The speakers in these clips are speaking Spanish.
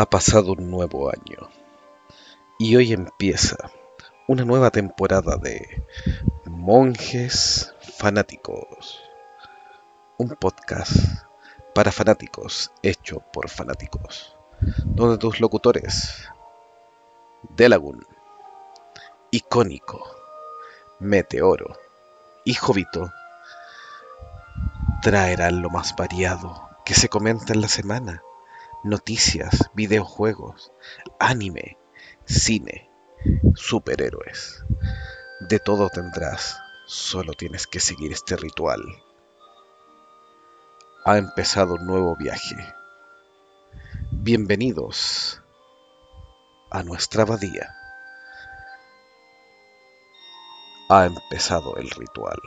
Ha pasado un nuevo año. Y hoy empieza una nueva temporada de Monjes Fanáticos, un podcast para fanáticos hecho por fanáticos, donde tus locutores, Delagun, Icónico, Meteoro y Jovito traerán lo más variado que se comenta en la semana noticias, videojuegos, anime, cine, superhéroes. De todo tendrás, solo tienes que seguir este ritual. Ha empezado un nuevo viaje. Bienvenidos a nuestra abadía. Ha empezado el ritual.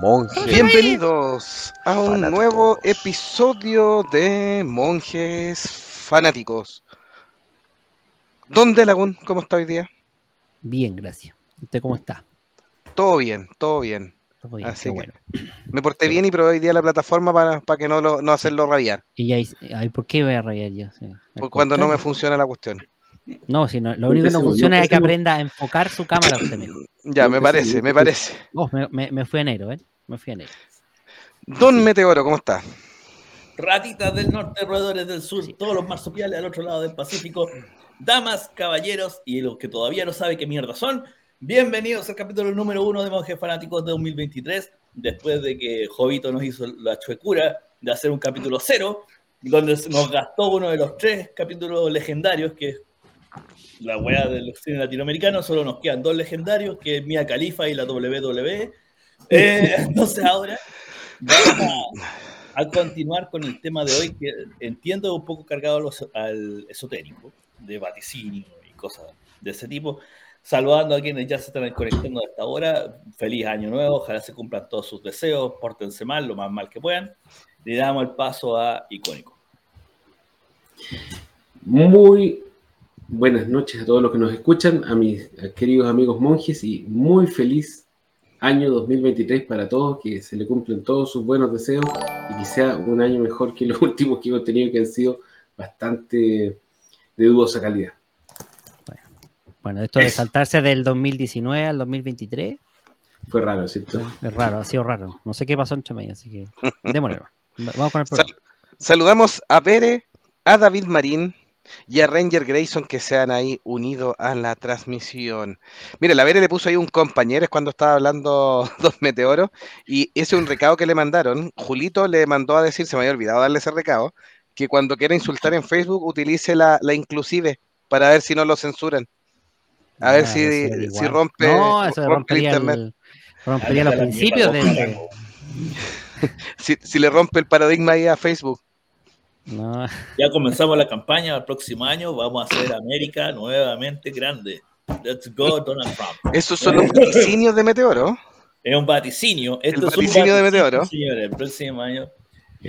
Monjes. Bienvenidos a un fanáticos. nuevo episodio de Monjes Fanáticos. Don Delagún, ¿cómo está hoy día? Bien, gracias. ¿Usted cómo está? Todo bien, todo bien. Todo bien, Así qué que- bueno. Me porté bien y probé hoy día la plataforma para, para que no, lo, no hacerlo rabiar. Y ya, hice- ay, ¿por qué voy a rayar yo? Sí, cuando no me funciona la cuestión. No, si no, lo único que no funciona es que aprenda a enfocar su cámara usted mismo. Ya, me parece, me parece. Oh, me, me- me fui a enero, ¿eh? Me fui a enero. Don Meteoro, ¿cómo está? Ratitas del norte, roedores del sur, todos los marsupiales al otro lado del Pacífico, damas, caballeros y los que todavía no saben qué mierda son, bienvenidos al capítulo número uno de Monjes Fanáticos de 2023, después de que Jovito nos hizo la chuecura de hacer un capítulo cero, donde nos gastó uno de los tres capítulos legendarios, que es la weá del cine latinoamericano, solo nos quedan dos legendarios, que es Mia Khalifa y la WWE. Eh, entonces ahora vamos a, a continuar con el tema de hoy, que entiendo un poco cargado a los- al esotérico, de vaticinio y cosas de ese tipo. Saludando a quienes ya se están conectando a esta hora. Feliz año nuevo, ojalá se cumplan todos sus deseos, pórtense mal, lo más mal que puedan. Le damos el paso a Icónico. Muy buenas noches a todos los que nos escuchan, a mis queridos amigos monjes y muy feliz año 2023 para todos, que se le cumplen todos sus buenos deseos y que sea un año mejor que los últimos que hemos tenido que han sido bastante de dudosa calidad. Bueno, esto de Eso. saltarse del 2019 al 2023 Fue raro, ¿cierto? es raro, ha sido raro. No sé qué pasó entre medio, así que démosle. Vamos con el programa. Saludamos a Pere, a David Marín y a Ranger Grayson que se han ahí unido a la transmisión. Mire, la Pere le puso ahí un compañero es cuando estaba hablando Dos Meteoros y ese es un recado que le mandaron. Julito le mandó a decir, se me había olvidado darle ese recado, que cuando quiera insultar en Facebook utilice la, la inclusive para ver si no lo censuran. A ver Ah, si, si rompe, No, eso rompe el rompería, internet. el- rompería los principios de. Si, si le rompe el paradigma ahí a Facebook. No, Ya comenzamos la campaña, el próximo año vamos a hacer América nuevamente grande. Let's go, Donald Trump. Esos son los vaticinios de Meteoro. Es un vaticinio. Esto es un vaticinio de Meteoro. Señores, el próximo año.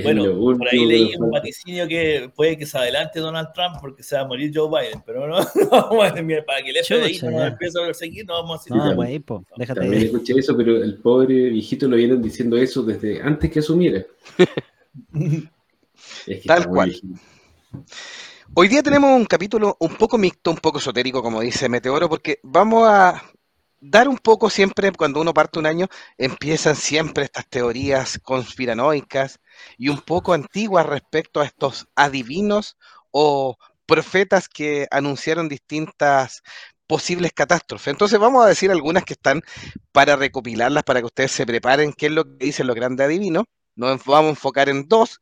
Bueno, por ahí leí un vaticinio que puede que se adelante Donald Trump porque se va a morir Joe Biden, pero no, no vamos a mira, para que el FBI no empiece a perseguir, no vamos a decir no, güey, po, déjate También de. escuché eso, pero el pobre viejito lo vienen diciendo eso desde antes que asumiera. Es que Tal cual. Hoy día tenemos un capítulo un poco mixto, un poco esotérico, como dice Meteoro, porque vamos a dar un poco siempre, cuando uno parte un año, empiezan siempre estas teorías conspiranoicas y un poco antiguas respecto a estos adivinos o profetas que anunciaron distintas posibles catástrofes. Entonces vamos a decir algunas que están para recopilarlas, para que ustedes se preparen qué es lo que dicen los grandes adivinos. Nos vamos a enfocar en dos.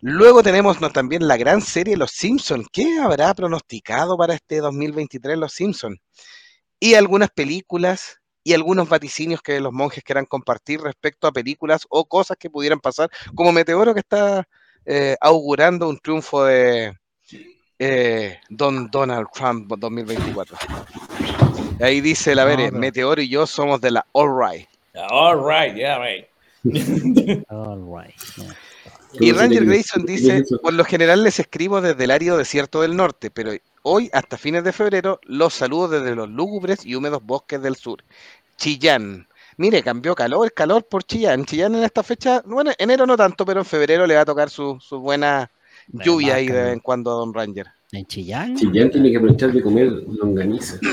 Luego tenemos ¿no? también la gran serie Los Simpsons. ¿Qué habrá pronosticado para este 2023 Los Simpsons? Y algunas películas y algunos vaticinios que los monjes quieran compartir respecto a películas o cosas que pudieran pasar, como Meteoro que está eh, augurando un triunfo de eh, Don Donald Trump 2024. Ahí dice la Vere, Meteoro y yo somos de la All Right. All right, yeah, right. All right. no. Y ¿Cómo Ranger? Grayson ¿Cómo dice, por lo general les escribo desde el árido desierto del norte, pero hoy hasta fines de febrero los saludo desde los lúgubres y húmedos bosques del sur. Chillán. Mire, cambió calor, calor por Chillán. Chillán en esta fecha, bueno, enero no tanto, pero en febrero le va a tocar su, su buena lluvia ahí de vez en cuando a Don Ranger. ¿En Chillán? Chillán tiene que aprovechar de comer longaniza.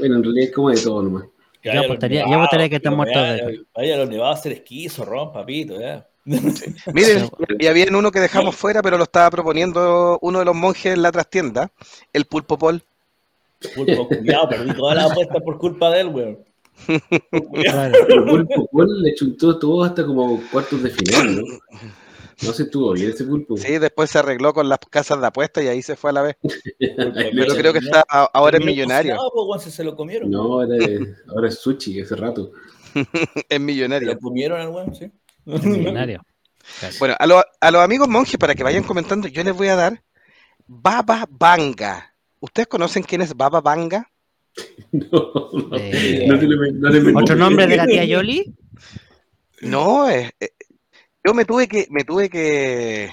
Bueno, en realidad es como de todo nomás. Que Yo vaya a los apostaría- yo nevados, apostaría que muertos vaya- de- Vaya a los nevados a hacer esquizo, ron, papito, ya. Miren, y había uno que dejamos fuera, pero lo estaba proponiendo uno de los monjes en la trastienda, el pulpo pol. Pulpo, cuidado, perdí todas las apuestas por culpa de él, weón. Claro. El pulpo Paul le chuntó todo hasta como cuartos de final, ¿no? No se estuvo bien ese pulpo. Sí, después se arregló con las casas de apuestas y ahí se fue a la vez. Pero creo que está ahora es millonario. No, pues, se lo comieron. No, ahora es, ahora es sushi hace rato. Es Se millonario. lo comieron al weón, sí. Es millonario. Bueno, a, lo- a los amigos monjes, para que vayan comentando, yo les voy a dar Baba Vanga. ¿Ustedes conocen quién es Baba Vanga? No, no, Eh, no te lo- no te lo- ¿Otro nombre de la tía Yoli? No, eh, eh, yo me tuve que, me tuve que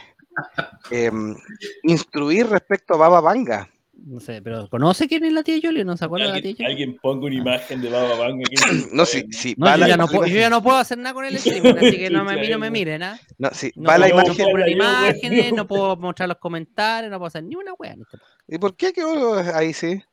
em, instruir respecto a Baba Vanga. No sé, pero ¿conoce quién es la tía Yoli o no se acuerda de la tía Alguien, Yoli? alguien ponga una imagen de Baba Vanga. No, si, si No, va yo la ya no, puedo, yo ya no puedo hacer nada con el streaming, así que no me, mí no me miren, ¿ah? no, si No, va la imagen. puedo imágenes, no puedo mostrar los comentarios, no puedo hacer ni una wea. en este. ¿Y por qué que ahí sí?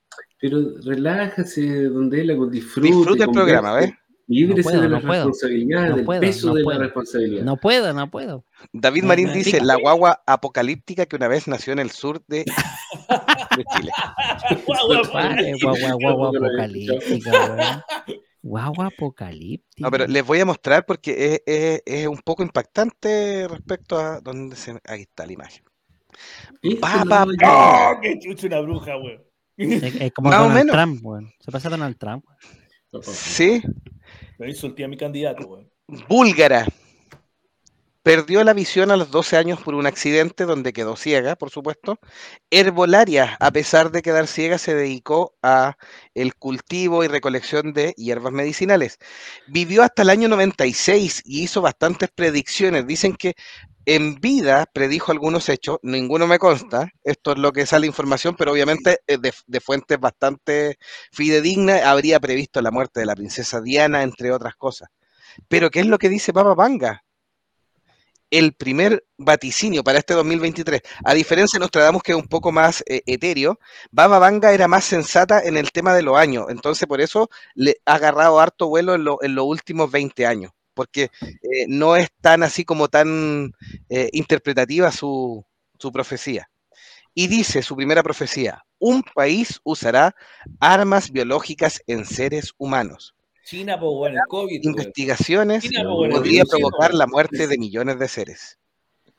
Pero relájase, donde él con disfrute. Disfruta el programa, ¿ves? Líbrese No puedo, de no las puedo. responsabilidades, No del puedo, peso no de puedo. la responsabilidad. No puedo, no puedo. David Marín dice, la guagua apocalíptica que una vez nació en el sur de, de Chile. Guagua, guagua apocalíptica, weón. Guagua apocalíptica. No, pero les voy a mostrar porque es, es- es un poco impactante respecto a dónde se... Ahí está la imagen. No- ¡Oh, qué chucha una bruja, weón! Es, es como Más o Donald menos. Trump, weón. Se pasa Donald Trump. Sí, Me insulté a mi candidato, weón. búlgara. Perdió la visión a los 12 años por un accidente donde quedó ciega, por supuesto. Herbolaria, a pesar de quedar ciega, se dedicó a el cultivo y recolección de hierbas medicinales. Vivió hasta el año 96 y hizo bastantes predicciones. Dicen que en vida predijo algunos hechos, ninguno me consta, esto es lo que sale información, pero obviamente eh, de, fuentes bastante fidedignas, habría previsto la muerte de la princesa Diana, entre otras cosas. Pero ¿qué es lo que dice Papa Vanga? El primer vaticinio para este 2023. A diferencia de Nostradamus, que es un poco más eh, etéreo, Baba Vanga era más sensata en el tema de los años. Entonces, por eso le ha agarrado harto vuelo en, lo- en los últimos 20 años. Porque eh, no es tan así como tan eh, interpretativa su, su profecía. Y dice su primera profecía: un país usará armas biológicas en seres humanos. China, pues, weón, el COVID. Investigaciones China, no, pues, weón, podría provocar la muerte de millones de seres.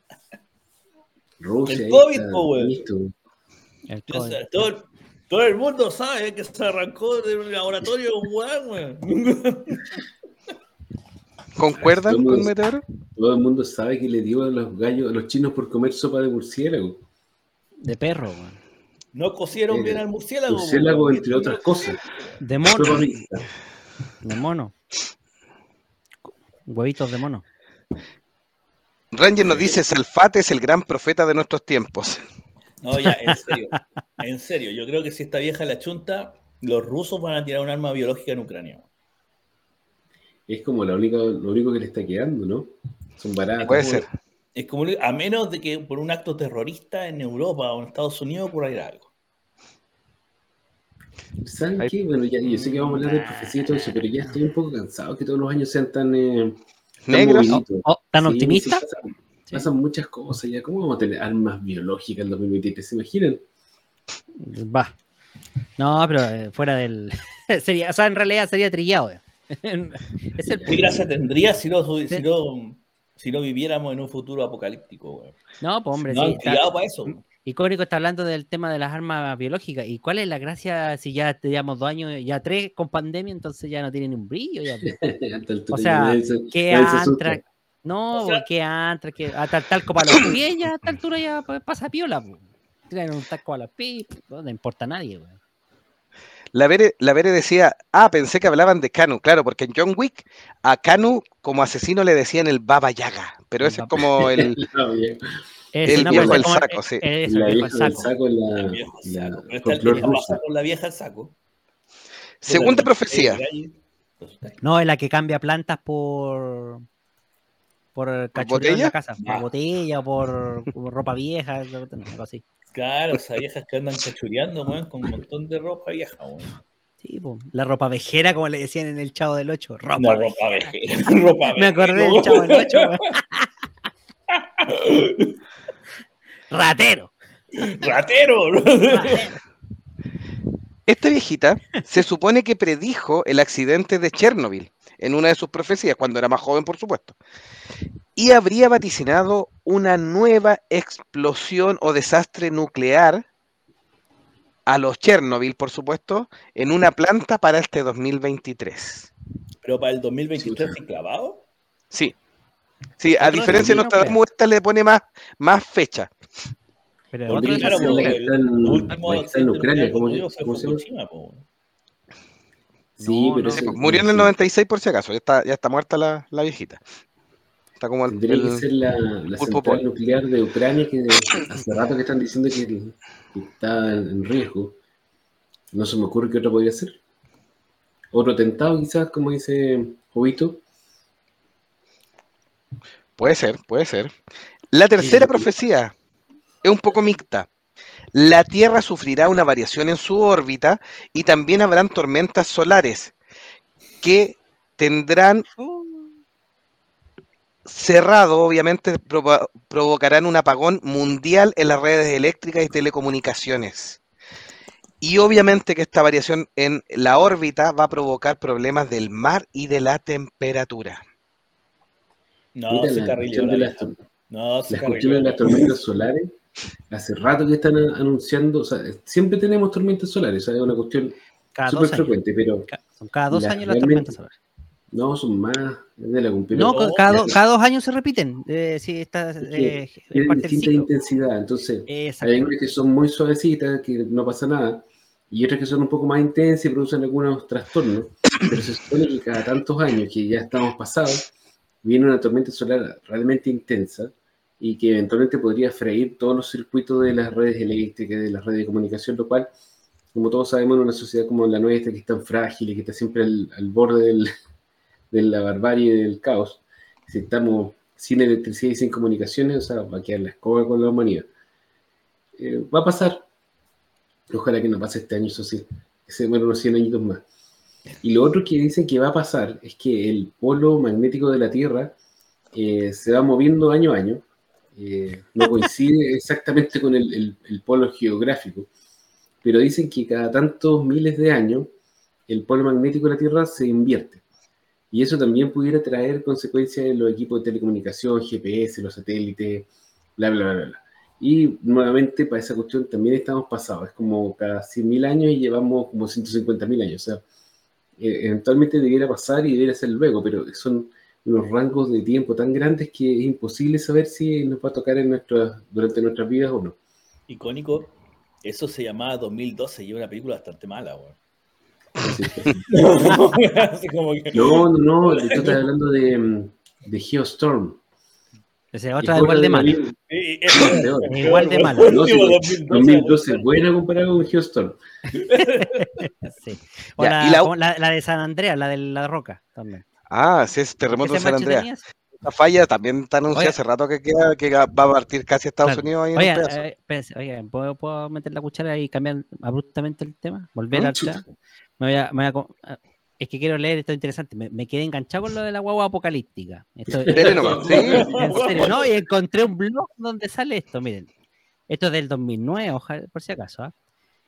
Rusia, El COVID, COVID. sé, Todo, todo el mundo sabe que se arrancó de un laboratorio un weón, weón. ¿Concuerdan Todo con el- Meteoro? Todo el mundo sabe que le dio a los gallos, a los chinos por comer sopa de murciélago. De perro, weón. No cocieron Eh, bien al murciélago. Murciélago, entre otras cosas. De mono. De mono. Huevitos de mono. Ranger nos dice, Salfate es el gran profeta de nuestros tiempos. No, ya, en serio. En serio, yo creo que si esta vieja la chunta, los rusos van a tirar un arma biológica en Ucrania. Es como la única, lo único que le está quedando, ¿no? Son baratos. Puede ser. Es como, a menos de que por un acto terrorista en Europa o en Estados Unidos ocurriera algo. ¿Saben Hay- qué? Bueno, ya, yo sé que vamos a hablar de profecía y todo eso, pero ya estoy un poco cansado que todos los años sean tan, eh, tan Negros. Oh, ¿Tan Sí, optimista? sí, pasan, Sí. pasan muchas cosas ya. ¿Cómo vamos a tener armas biológicas en 2023? ¿Se imaginan? Va. No, pero eh, fuera del. sería, o sea, en realidad sería trillado. eh. es el ¿Qué gracia tendría si no, si no, si no viviéramos en un futuro apocalíptico? weón? No, pues hombre, No sí. han está- para eso. Y Cónico está hablando del tema de las armas biológicas. ¿Y cuál es la gracia si ya teníamos dos años, ya tres con pandemia, entonces ya no tienen ni un brillo? Ya, pues? O sea, nadie se- ¿Qué nadie se asusta. antra? No, O sea- ¿qué antra? ¿Qué a tal, talco para los pies? Ya a esta altura ya pa- pasa piola. pues. Tiran un talco a los pies, no le importa a nadie. weón. La Vere, la Vere decía, ah, pensé que hablaban de Canu, claro, porque en John Wick a Canu como asesino le decían el Baba Yaga, pero ese es como el, La vieja- Ese, El viejo pues, del saco, sí. eh, la el vieja viejo del del saco. la, la vieja la al saco. segunda profecía. No, es la que cambia plantas por. Por cachureo en la casa. Por Ah. botella, por, por ropa vieja, algo así. Claro, esas viejas que andan cachureando, weón, con un montón de ropa vieja, weón. Sí, po, la ropa vejera, como le decían en el Chavo del 8. Ropa vejera. ropa vejera. ropa Me acordé del Chavo del 8. weón. Ratero. Ratero, ratero. Esta viejita se supone que predijo el accidente de Chernobyl en una de sus profecías, cuando era más joven, por supuesto. Y habría vaticinado una nueva explosión o desastre nuclear a los Chernobyl, por supuesto, en una planta para este 2023. Pero para el 2023 sí clavado. Sí. Sí, a diferencia de Nostradamus, esta le pone más, más fecha. Sí, No, pero no, Murió en el 96 por si acaso, ya está, ya está muerta la, la viejita. Está como el, Tendría que ser la, la pulpo central pol. nuclear de Ucrania, que hace rato que están diciendo que, que está en riesgo. No se me ocurre qué otra podría ser. Otro atentado, quizás, como dice Jovito. Puede ser, puede ser. La tercera Sí. profecía es un poco mixta. La Tierra sufrirá una variación en su órbita y también habrán tormentas solares que tendrán cerrado, obviamente, provo- provocarán un apagón mundial en las redes eléctricas y telecomunicaciones. Y obviamente que esta variación en la órbita va a provocar problemas del mar y de la temperatura. No, se la de. No, se de las tormentas solares, hace rato que están anunciando, o sea, siempre tenemos tormentas solares, es una cuestión súper frecuente, pero Son cada dos Las años las tormentas solares. no son más de la No, No, cada, do- cada dos años se repiten. Eh, sí, esta, Es que eh, es parte distinta intensidad, entonces. Hay unas que son muy suavecitas, que no pasa nada, y otras que son un poco más intensas y producen algunos trastornos, pero se supone que cada tantos años que ya estamos pasados, viene una tormenta solar realmente intensa y que eventualmente podría freír todos los circuitos de las redes eléctricas, de las redes de comunicación, lo cual, como todos sabemos, en una sociedad como la nuestra, que es tan frágil y que está siempre al, al borde del- de la barbarie y del caos, si estamos sin electricidad y sin comunicaciones, o sea, va a quedar la escoba con la humanidad. Eh, va a pasar. Ojalá que no pase este año, eso sí. Se mueran unos 100 añitos más. Y lo otro que dicen que va a pasar es que el polo magnético de la Tierra eh, se va moviendo año a año. Eh, no coincide exactamente con el, el- el polo geográfico, pero dicen que cada tantos miles de años el polo magnético de la Tierra se invierte. Y eso también pudiera traer consecuencias en los equipos de telecomunicación, GPS, los satélites, bla, bla, bla, bla. Y nuevamente para esa cuestión también estamos pasados. Es como cada 100.000 años y llevamos como 150.000 años. O sea, eh, eventualmente debiera pasar y debiera ser luego, pero son unos rangos de tiempo tan grandes que es imposible saber si nos va a tocar en nuestra, durante nuestras vidas o no. Icónico. Eso se llamaba 2012 y es una película bastante mala, que- no, no, no, tú estás hablando de, de Geostorm. Esa es otra igual de mala. vi- Sí, eso es Peor. peor, Igual de mala. No, sí, Digo, 2012, buena comparada con Geostorm. Sí. O Ya, la, y la- como la- la de San Andreas, la de la Roca también. Ah, sí, es terremoto es San Andreas. Esta falla también está anunciada hace rato que, queda- que va a partir casi a Estados Claro. Unidos ahí pedazo. eh, espérense, oye, ¿puedo, puedo meter la cuchara y cambiar abruptamente el tema? Volver Mm, al. Me voy a- me voy a co- ah, es que quiero leer esto interesante. Me, me quedé enganchado con lo de la guagua apocalíptica. Esto- nomás, sí. en serio, no, y encontré un blog donde sale esto. Miren, esto es del 2009, ojalá, por si acaso. ¿ah?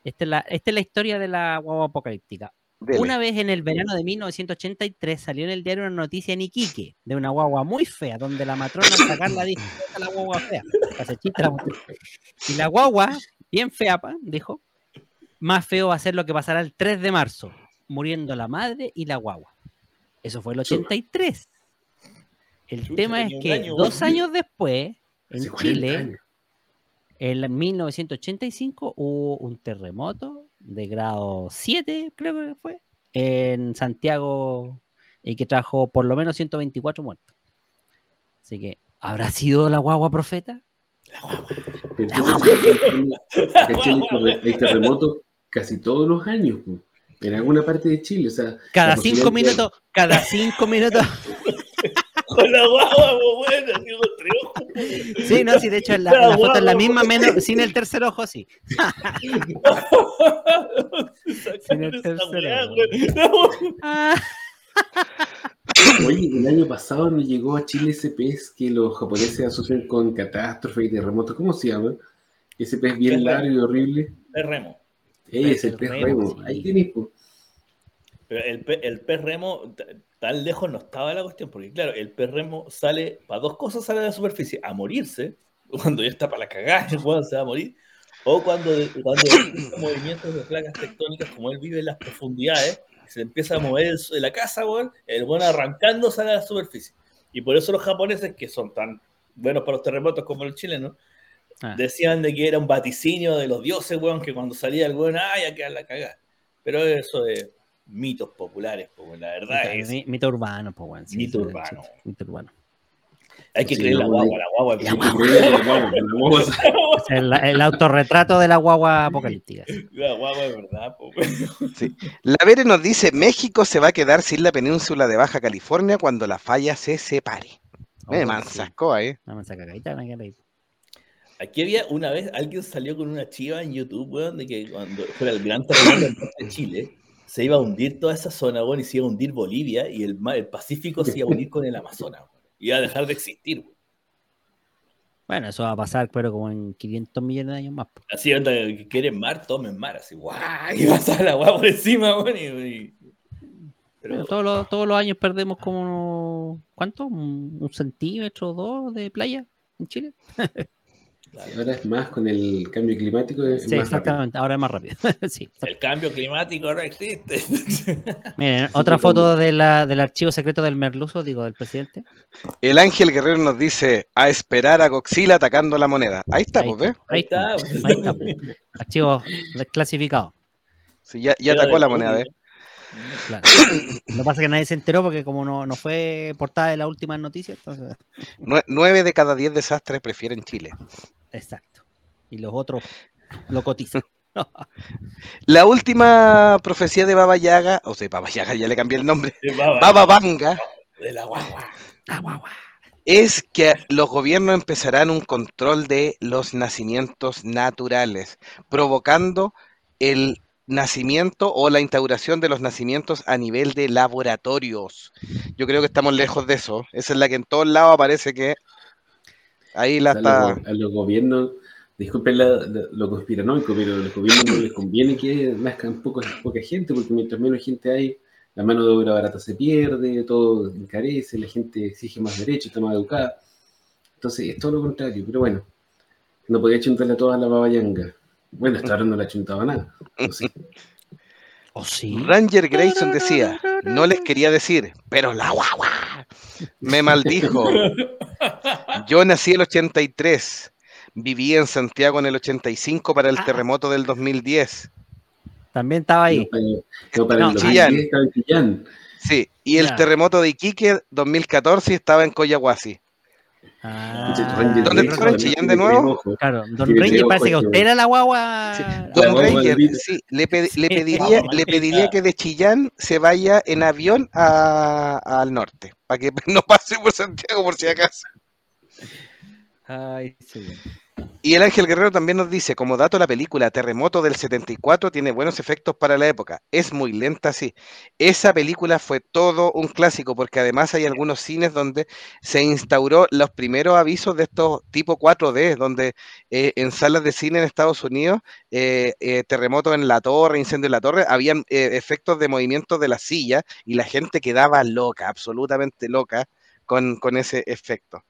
Esta, es la, esta es la historia de la guagua apocalíptica. Dele. Una vez en el verano de 1983 salió en el diario una noticia en Iquique de una guagua muy fea, donde la matrona al sacarla dijo, "Esta es la guagua fea. Y la guagua, bien fea, dijo, más feo va a ser lo que pasará el 3 de marzo, muriendo la madre y la guagua. Eso fue el 83. El tema es que año, dos años después, en Hace 40 Chile. En 1985 hubo un terremoto de grado 7, creo que fue, en Santiago y que trajo por lo menos 124 muertos. Así que, ¿habrá sido la guagua profeta? Hay terre- hay terremotos casi todos los años, en alguna parte de Chile. O sea, Cada la cinco minutos, cada cinco minutos. Con la guagua, pues, bueno, así con tres ojos. Sí, no, sí, de hecho la, La la foto es la misma, menos, sin el tercer ojo, sí. Sacaron el. No. Ah, Oye, el año pasado nos llegó a Chile ese pez que los japoneses asocian con catástrofe y terremotos. ¿Cómo se llama? Ese pez bien Pez largo y horrible. Es remo. Es el el pez remo, remo. sí. Ahí tienes. Pero el, el pez remo, tan lejos no estaba la cuestión, porque claro, el pez remo sale, para dos cosas sale a la superficie, a morirse, cuando ya está para la cagada, el weón se va a morir, o cuando, cuando movimientos de placas tectónicas, como él vive en las profundidades, se empieza a mover el, la casa, weón, el weón arrancando sale a la superficie. Y por eso los japoneses, que son tan buenos para los terremotos como los chilenos, ah. decían de que era un vaticinio de los dioses, weón, que cuando salía el weón, ay, a quedar la cagada. Pero eso de mitos populares, pues, la verdad Mito- es mi- Mito urbano, pues, bueno. sí, Mito sí, urbano. sí, Mito urbano. Hay que Sí, creer la guagua, la guagua. La la el, el autorretrato de la guagua apocalíptica. La guagua es verdad, po, weón. La Vere nos dice, México se va a quedar sin la península de Baja California cuando la falla se separe. Me Oh, mansacó ahí. sí. Una. Aquí había una vez, alguien salió con una chiva en YouTube, weón, de que cuando fuera el gran terremoto de Chile, se iba a hundir toda esa zona, weón, y se iba a hundir Bolivia, y el, el Pacífico se iba a unir con el Amazonas, weón. Iba a dejar de existir, weón. Bueno, eso va a pasar, pero como en 500 millones de años más. pues. Así, onda, que quieren mar, tomen mar, así, guau, y pasaba la guagua por encima, weón, y... y- Pero, todos los, todos los años perdemos como, ¿cuánto? ¿Un, un centímetro o dos de playa en Chile? claro, Ahora es más con el cambio climático. Es Sí, más rápido. exactamente. Ahora es más rápido. sí, el cambio climático no existe. Miren, otra foto de la, del archivo secreto del Merluzo, digo, del presidente. El Ángel Guerrero nos dice, a esperar a Godzilla atacando la moneda. Ahí está, Ahí pues, ¿ves? Ahí está. Ahí está. pues. Archivo desclasificado. Sí, ya, ya atacó la moneda, ¿ves? Claro. Lo que pasa es que nadie se enteró porque como no, no fue portada de las últimas noticias, entonces... Nue- Nueve de cada diez desastres prefieren Chile. Exacto. Y los otros lo cotizan. La última profecía de Baba Yaga, o sea, Baba Yaga, ya le cambié el nombre, baba, Baba Vanga, de la guagua. Guau, guau. es que los gobiernos empezarán un control de los nacimientos naturales, provocando el nacimiento o la instauración de los nacimientos a nivel de laboratorios. Yo creo que estamos lejos de eso. Esa es la que en todos lados aparece que ahí la está. a los gobiernos, disculpen la- la- lo conspiranoico, pero a los gobiernos no les conviene que nazcan poca, poca gente, porque mientras menos gente hay, la mano de obra barata se pierde, todo encarece, la gente exige más derechos, está más educada. Entonces, es todo lo contrario, pero bueno, no podía chuntarle a toda la babayanga. Bueno, hasta ahora no le ha chuntado nada. No sé. ¿O sí? Ranger Grayson decía, no les quería decir, pero la guagua me maldijo. Yo nací el 83, viví en Santiago en el 85 para el Ah. terremoto del 2010. También estaba ahí. No, para, no, para No, el 2010 Chillán. estaba en Chillán. Sí, y el terremoto de Iquique 2014 estaba en Coyahuasi. Ah, Ranger ¿Dónde está también Chillán de nuevo? Claro, Don tres parece que usted era la guagua. Sí, la Don Ranger, Valdivia. sí, le, pediría, le pediría que de Chillán se vaya en avión a- al norte, para que no pase por Santiago por si acaso. Ay, sí. Y el Ángel Guerrero también nos dice, como dato la película Terremoto del 74 tiene buenos efectos para la época. Es muy lenta, sí. Esa película fue todo un clásico porque además hay algunos cines donde se instauró los primeros avisos de estos tipo 4D, donde eh, en salas de cine en Estados Unidos, eh, eh, terremoto en la torre, incendio en la torre, habían efectos de movimiento de la silla y la gente quedaba loca, absolutamente loca con, con ese efecto.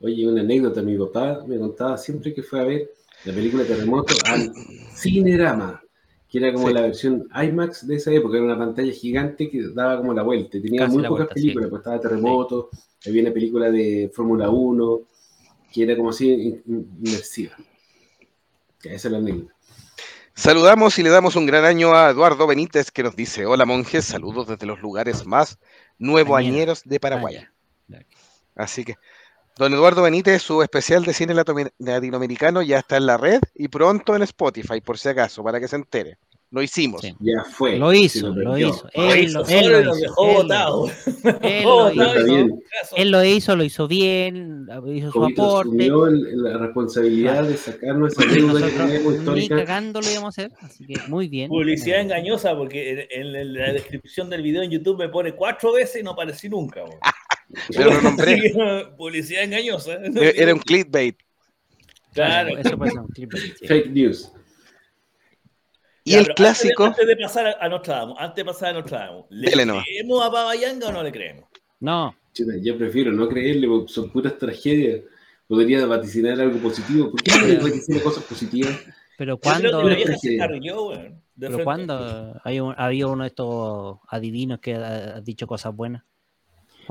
Oye, una anécdota, mi papá me contaba siempre que fue a ver la película Terremoto al Cinerama, que era como Sí. la versión IMAX de esa época, era una pantalla gigante que daba como la vuelta, tenía Casi muy pocas vuelta, películas, pues estaba Terremoto, había una película de Fórmula 1, que era como así in- in- inmersiva. Esa es la anécdota. Saludamos y le damos un gran año a Eduardo Benítez que nos dice, hola monjes, saludos desde los lugares más nuevoañeros de Paraguay. Así que, don Eduardo Benítez, su especial de cine latinoamericano ya está en la red y pronto en Spotify, por si acaso, para que se entere. lo hicimos. Sí. Ya fue. Lo hizo, lo hizo. Lo Él hizo lo, él dejó él lo botados. Él lo hizo. bien. Él lo hizo, lo hizo bien, hizo su aporte. asumió el- la responsabilidad de sacarnos esa deuda que ni cagando lo íbamos a hacer, así que muy bien. Publicidad engañosa porque en, en la descripción del video en YouTube me pone cuatro veces y no aparecí nunca. Pero lo nombré. Publicidad engañosa. Era un clickbait. Claro. Eso puede ser un sí. Fake news. Y Ya, el clásico, Antes de, antes de pasar a, a Nostradamus, antes de pasar a Nostradamus, ¿le Dele nomás. creemos a Baba Yanga o no le creemos? No, Yo prefiero no creerle, porque son puras tragedias. Podría vaticinar algo positivo. ¿Por qué no vaticina cosas positivas? pero Yo cuando, pero cuando hay un, había uno de estos adivinos que ha, ha dicho cosas buenas.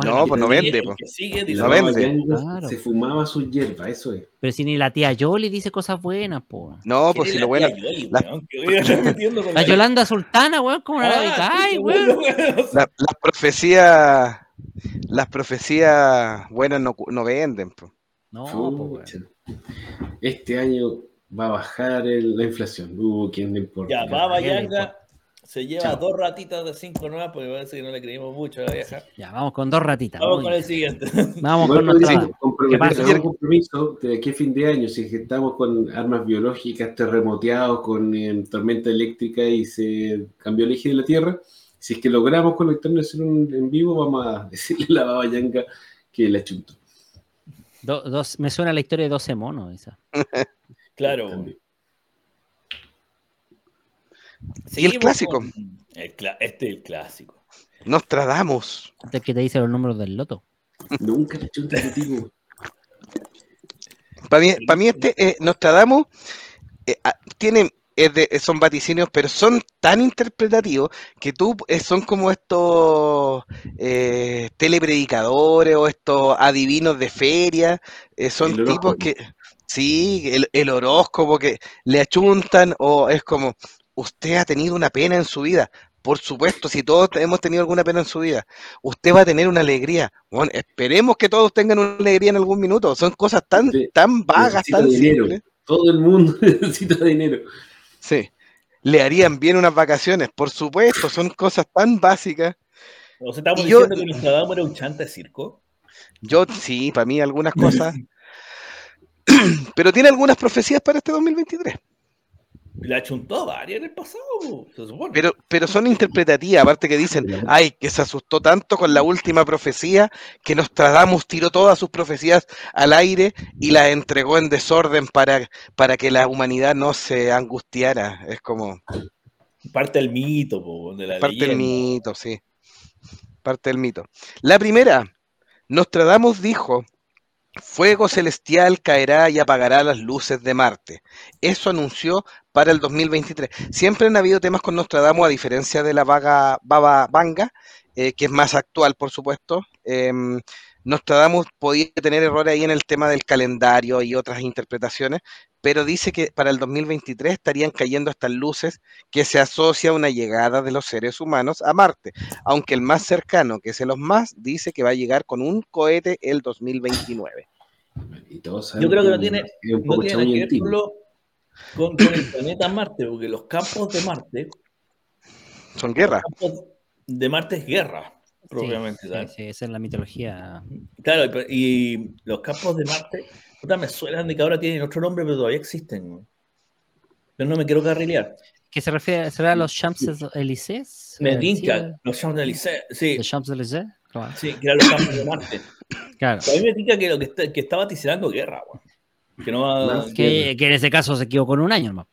No, pues no vende, po. sigue No la vende. Claro. se fumaba sus hierbas, eso es. Pero si ni la tía Yoli dice cosas buenas, po. no, ¿quién pues es si la lo bueno, Yoli, la- La Yolanda Sultana, weón, como la Ah, de Ay, sí, weón. la- las profecías, las profecías buenas no, no venden. po. No, po. Este año va a bajar el- la inflación. Uh, ¿quién le importa? Ya, Baba ¿Qué le Yanga se lleva Chao. dos ratitas de cinco nuevas porque parece que no le creímos mucho a la vieja. Ya, vamos con dos ratitas. Vamos con bien. el siguiente. Vamos Igual con nuestra. un compromiso de aquí a fin de año, si estamos con armas biológicas, terremoteados, con eh, tormenta eléctrica y se cambió el eje de la Tierra, si es que logramos conectarnos en, un, en vivo, vamos a decirle a la baba Yanga que la chuntó. Do- dos, me suena la historia de 12 monos esa. Claro. También. Y el clásico. el este es el clásico. Nostradamus. Este que te dice los números del loto. Nunca la chunta ese tipo. Para mí, para mí este eh, Nostradamus eh, ah, tiene, es de- son vaticinios, pero son tan interpretativos que tú eh, son como estos eh, telepredicadores o estos adivinos de feria. eh, son El tipos horóscopo. que, sí, el, el horóscopo que le achuntan o es como, usted ha tenido una pena en su vida. Por supuesto, si todos hemos tenido alguna pena en su vida, usted va a tener una alegría. Bueno, esperemos que todos tengan una alegría en algún minuto. Son cosas tan, tan vagas, tan dinero. simples. Todo el mundo necesita dinero. Sí. Le harían bien unas vacaciones, por supuesto, son cosas tan básicas. O sea, estamos Y yo- diciendo que Nostradamus era un chanta de circo. Yo, sí, para mí algunas cosas. Pero tiene algunas profecías para este 2023. La chuntó varias en el pasado, se supone. Pero, pero son interpretativas, aparte que dicen, ay, que se asustó tanto con la última profecía que Nostradamus tiró todas sus profecías al aire y las entregó en desorden para, para que la humanidad no se angustiara. Es como Parte del mito, po, de la parte del mito, sí. Parte del mito. La primera, Nostradamus dijo, fuego celestial caerá y apagará las luces de Marte. Eso anunció para el 2023. Siempre han habido temas con Nostradamus, a diferencia de la vaga, Baba Vanga, eh, que es más actual, por supuesto. Em, Nostradamus podía tener errores ahí en el tema del calendario y otras interpretaciones, pero dice que para el 2023 estarían cayendo estas luces que se asocia a una llegada de los seres humanos a Marte, aunque el más cercano, que es el más, dice que va a llegar con un cohete el 2029. Y todos Yo creo que no tiene, un no tiene nada que ver con, el planeta Marte, porque los campos de Marte, Son guerras. campos de Marte es guerra, propiamente Sí, esa es la mitología. Claro, y los campos de Marte, puta, me suenan de que ahora tienen otro nombre, pero todavía existen. ¿no? Pero no me quiero carrilear. ¿Qué se refiere? ¿Será a los Champs-Élysées? Me tinca, los Champs-Élysées, sí, ¿Los Champs-Élysées? Claro. sí, que eran los campos de Marte. Claro. A mí me tinca que lo que está, que está vaticinando guerra, weón. Que no va Que, que en ese caso se equivocó en un año nomás.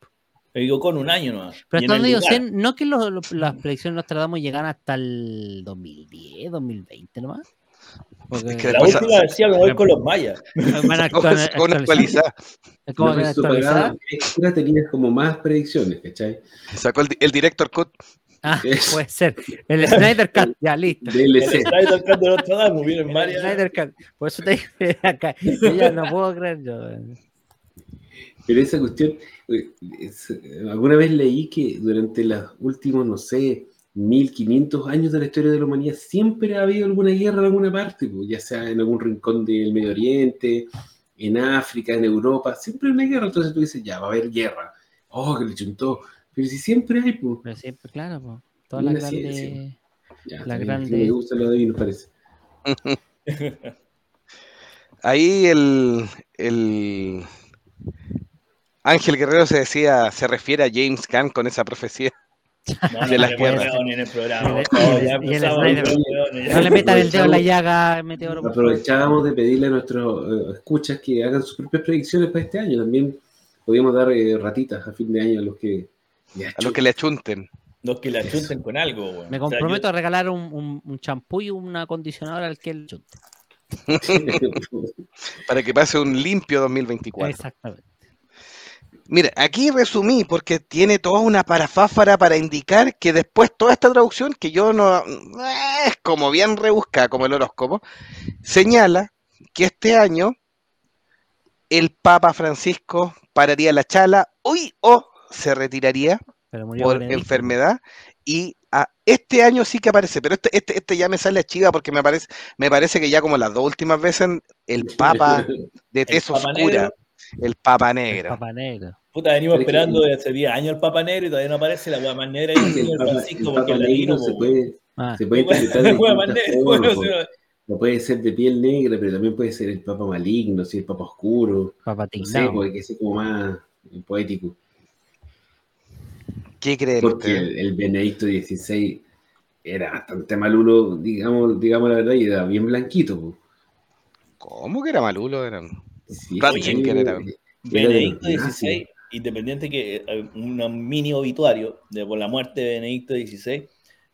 me digo con un año nomás. Pero en hasta donde yo sé, no que lo- lo- las predicciones de Nostradamus llegan hasta el 2010, 2020 nomás. Porque Es que La última decía me voy con los mayas. van a Con actual- con actualizar. Es como más predicciones, ¿cachai? Sacó el, di- el director cut. Ah, Es- puede ser. El Snyder Cut, ya listo. El. Snyder Cut de vienen El varias. Snyder Cut. Por eso te dije acá. Yo no puedo creer yo. Pero esa cuestión, es- eh, alguna vez leí que durante los últimos, no sé, 1500 años de la historia de la humanidad siempre ha habido alguna guerra en alguna parte, pues, ya sea en algún rincón del Medio Oriente, en África, en Europa, siempre hay una guerra. Entonces tú dices, ya, va a haber guerra. Oh, que le chuntó. Pero si siempre hay, pues. Pero siempre, claro, pues. Todas las grandes. La grande- Me gusta lo de nos parece. Ahí el, el Ángel Guerrero se decía, se refiere a James Gunn con esa profecía. No, De no, las no, en el programa. Le metan el dedo en la llaga, meteoro. Aprovechábamos de pedirle a nuestros eh, escuchas que hagan sus propias predicciones para este año. También podíamos dar eh, ratitas a fin de año a los que. A los que le achunten. Los que la chuten con algo. Me O sea, comprometo yo- a regalar un, un, un champú y un acondicionador al que él chute. Para que pase un limpio 2024. Exactamente. Mira, aquí resumí porque tiene toda una parafáfara para indicar que después toda esta traducción, que yo no eh, es como bien rebuscada, como el horóscopo, señala que este año el Papa Francisco pararía la chala hoy o se retiraría por Benedicto. enfermedad y este año sí que aparece, pero este, este, este ya me sale a chiva porque me parece, me parece que ya como las dos últimas veces el Papa de tez oscura, Negro. El Papa El Negro. Papa Negro. Puta, venimos Pero es esperando desde hace 10 años el Papa Negro y todavía no aparece la weá más negra y el el Papa, el Francisco porque Papa es negro se puede, Ah, se puede interpretar de La weá más distintas negra, formas, weón, po. o sea, No puede ser de piel negra, pero también puede ser el Papa maligno, si el Papa oscuro. Papa No sé, Tignao. puede que sea como más poético. ¿Qué creen Porque el, el Benedicto XVI era bastante malulo, digamos, digamos la verdad, y era bien blanquito. po. ¿Cómo que era malulo? Eran... Sí, Ratzinger era. Benedicto. XVI, independiente que eh, un mini obituario de por la muerte de Benedicto XVI,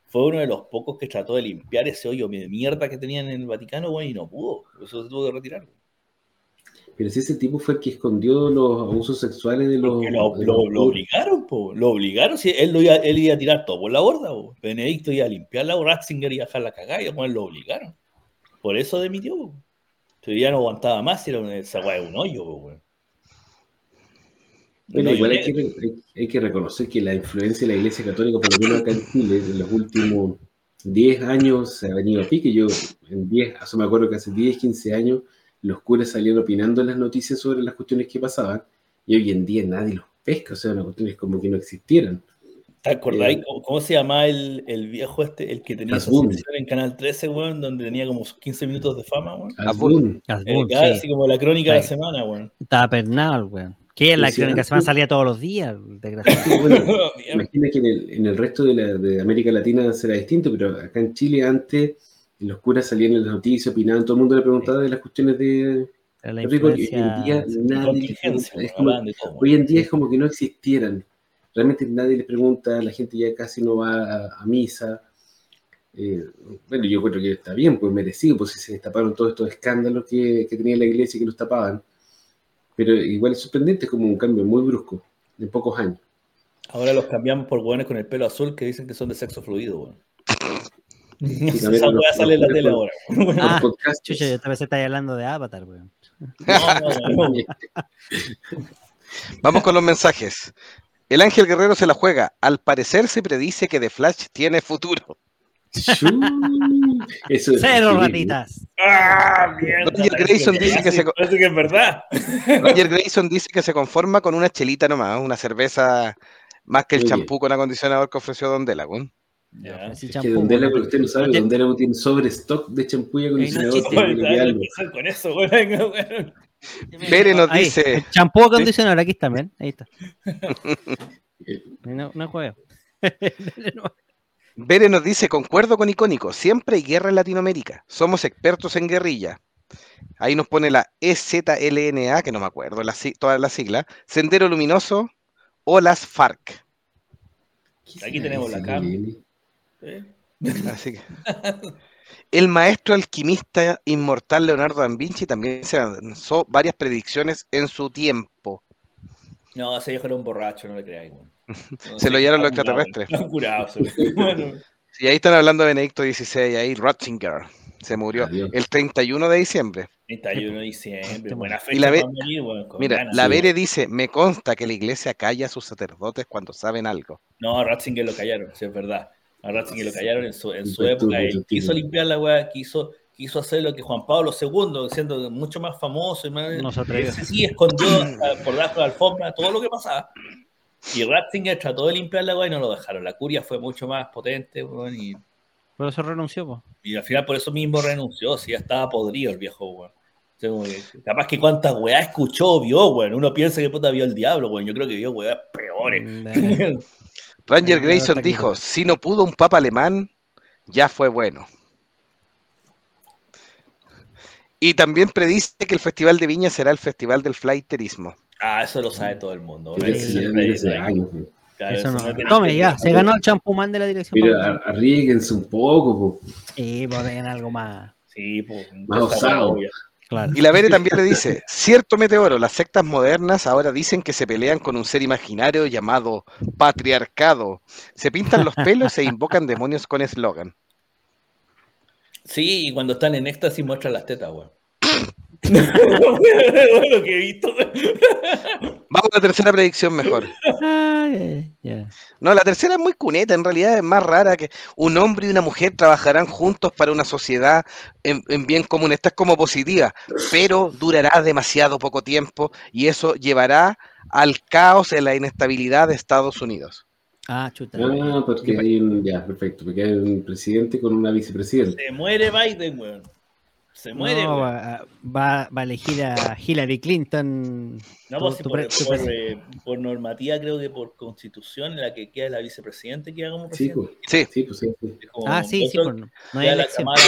fue uno de los pocos que trató de limpiar ese hoyo de mierda que tenían en el Vaticano, weón, y no pudo. Por Eso se tuvo que retirar. Pero si ese tipo fue el que escondió los abusos sexuales de los. Lo, de lo- los- lo obligaron, po, lo obligaron, si él, lo iba, él iba a tirar todo por la borda, po. Benedicto iba a limpiarla, o Ratzinger iba a dejar la cagada y después lo obligaron. Por eso demitió. po. Entonces ya no aguantaba más era una, esa weá de un hoyo, weón. Un Bueno, igual hay que, hay, que reconocer que la influencia de la Iglesia Católica, por lo menos acá en Chile, en los últimos 10 años se ha venido a pique. Yo, en 10, eso me acuerdo que hace 10, 15 años, los curas salían opinando en las noticias sobre las cuestiones que pasaban, y hoy en día nadie los pesca, o sea, las cuestiones como que no existieran. ¿Te acordáis Eh, cómo, cómo se llamaba el, el viejo este, el que tenía esa Asbun. sección en Canal 13, weón, donde tenía como 15 minutos de fama, weón? Asbun, Asbun, cada- sí. así como la crónica de la semana, weón. Estaba pernal, weón. Que la Sí, crónica sí. se me salía todos los días, bueno. Imagina que en el, en el resto de, la, de América Latina será distinto, pero acá en Chile antes los curas salían en las noticias, opinaban, todo el mundo le preguntaba de las cuestiones de... La hoy en día De nadie es como- de hoy en día es como que no existieran. Realmente nadie les pregunta, la gente ya casi no va a, a misa. Eh, bueno, yo creo que está bien, pues merecido, pues si se destaparon todos estos escándalos que, que tenía la iglesia y que los tapaban. Pero igual es sorprendente, es como un cambio muy brusco, en pocos años. Ahora los cambiamos por weones con el pelo azul que dicen que son de sexo fluido, weón. también Esa weá sale en la tele ahora. Ah, yo estáis hablando de Avatar, weón. No, no, weón. Vamos con los mensajes. El Ángel Guerrero se la juega. Al parecer se predice que The Flash tiene futuro. Shoo. Eso es Cero increíble. ratitas. ¡Ah, mierda! Roger Grayson que- dice que se- Parece que es verdad. Roger Grayson dice que se conforma con una chelita nomás, una cerveza más que el champú con acondicionador que ofreció Don Delagún. Ya. Es que champú, Don Dela, weón. porque usted no sabe, Don Dela tiene sobre stock de champú y acondicionador. que que empezar con eso. Venga, weón. Pere nos Ahí, dice, Champú acondicionador, aquí está, ven. Ahí está. No, no juego. Bere nos dice, concuerdo con Icónico, siempre hay guerra en Latinoamérica, somos expertos en guerrilla. Ahí nos pone la EZLNA, que no me acuerdo la, si- todas las siglas, Sendero Luminoso o las FARC. Aquí tenemos la cam. Sí, ¿Eh? Así que- El maestro alquimista inmortal Leonardo da Vinci también se lanzó varias predicciones en su tiempo. No, ese viejo era un borracho, no le creáis. No Se lo llevaron los extraterrestres. curado. Bueno, Y ahí están hablando de Benedicto XVI, ahí Ratzinger se murió Adiós. el 31 de diciembre. 31 de diciembre, buena fecha Y la ve- para morir, weón, con Mira, ganas. la sí. Bere dice, me consta que la iglesia calla a sus sacerdotes cuando saben algo. No, a Ratzinger lo callaron, sí, es verdad. A Ratzinger lo callaron en su, en su época. Él quiso limpiar la weá, quiso, quiso hacer lo que Juan Pablo II, siendo mucho más famoso y más. No se atrevió. ese sí escondió por debajo de la alfombra todo lo que pasaba. Y Ratzinger trató de limpiar la weá y no lo dejaron. La curia fue mucho más potente, weón, y, Por eso renunció, po. y al final por eso mismo renunció, si ya estaba podrido el viejo, weón. Capaz que cuántas weá escuchó o vio, weón. Uno piensa que puta vio el diablo, weón. Yo creo que vio weá peores. Ranger Grayson dijo, si no pudo un papa alemán, ya fue bueno. Y también predice que el Festival de Viña será el Festival del Flighterismo. ah, eso lo sabe todo el mundo. Claro, Eso no. Tome, ya, se ganó el champumán de la dirección. Pero Paulina. a- arríguense un poco, po. Sí, pues algo más. Sí, pues. Más osado. Claro. Y la Vere también le dice, cierto meteoro, las sectas modernas ahora dicen que se pelean con un ser imaginario llamado patriarcado. Se pintan los pelos e invocan demonios con eslogan. Sí, y cuando están en éxtasis muestran las tetas, weón. lo que he visto. Vamos a la tercera predicción mejor. Ya. No, la tercera es muy cuneta, en realidad es más rara que un hombre y una mujer trabajarán juntos para una sociedad en, en bien común. Esta es como positiva, pero durará demasiado poco tiempo y eso llevará al caos en la inestabilidad de Estados Unidos. Ah, chuta. Ah, porque hay un. Ya, perfecto. Porque hay un presidente con una vicepresidenta. Se muere Biden, weón. Se muere, No, va, va- va a elegir a Hillary Clinton. No, tu- pues, si tu por, pre- tu por, pre- eh, por normativa, creo que por constitución, en la que queda la vicepresidente queda como presidente. pues. Sí, Sí, pues sí. Ah, sí, sí, eso pues no, no hay elección. Kamala,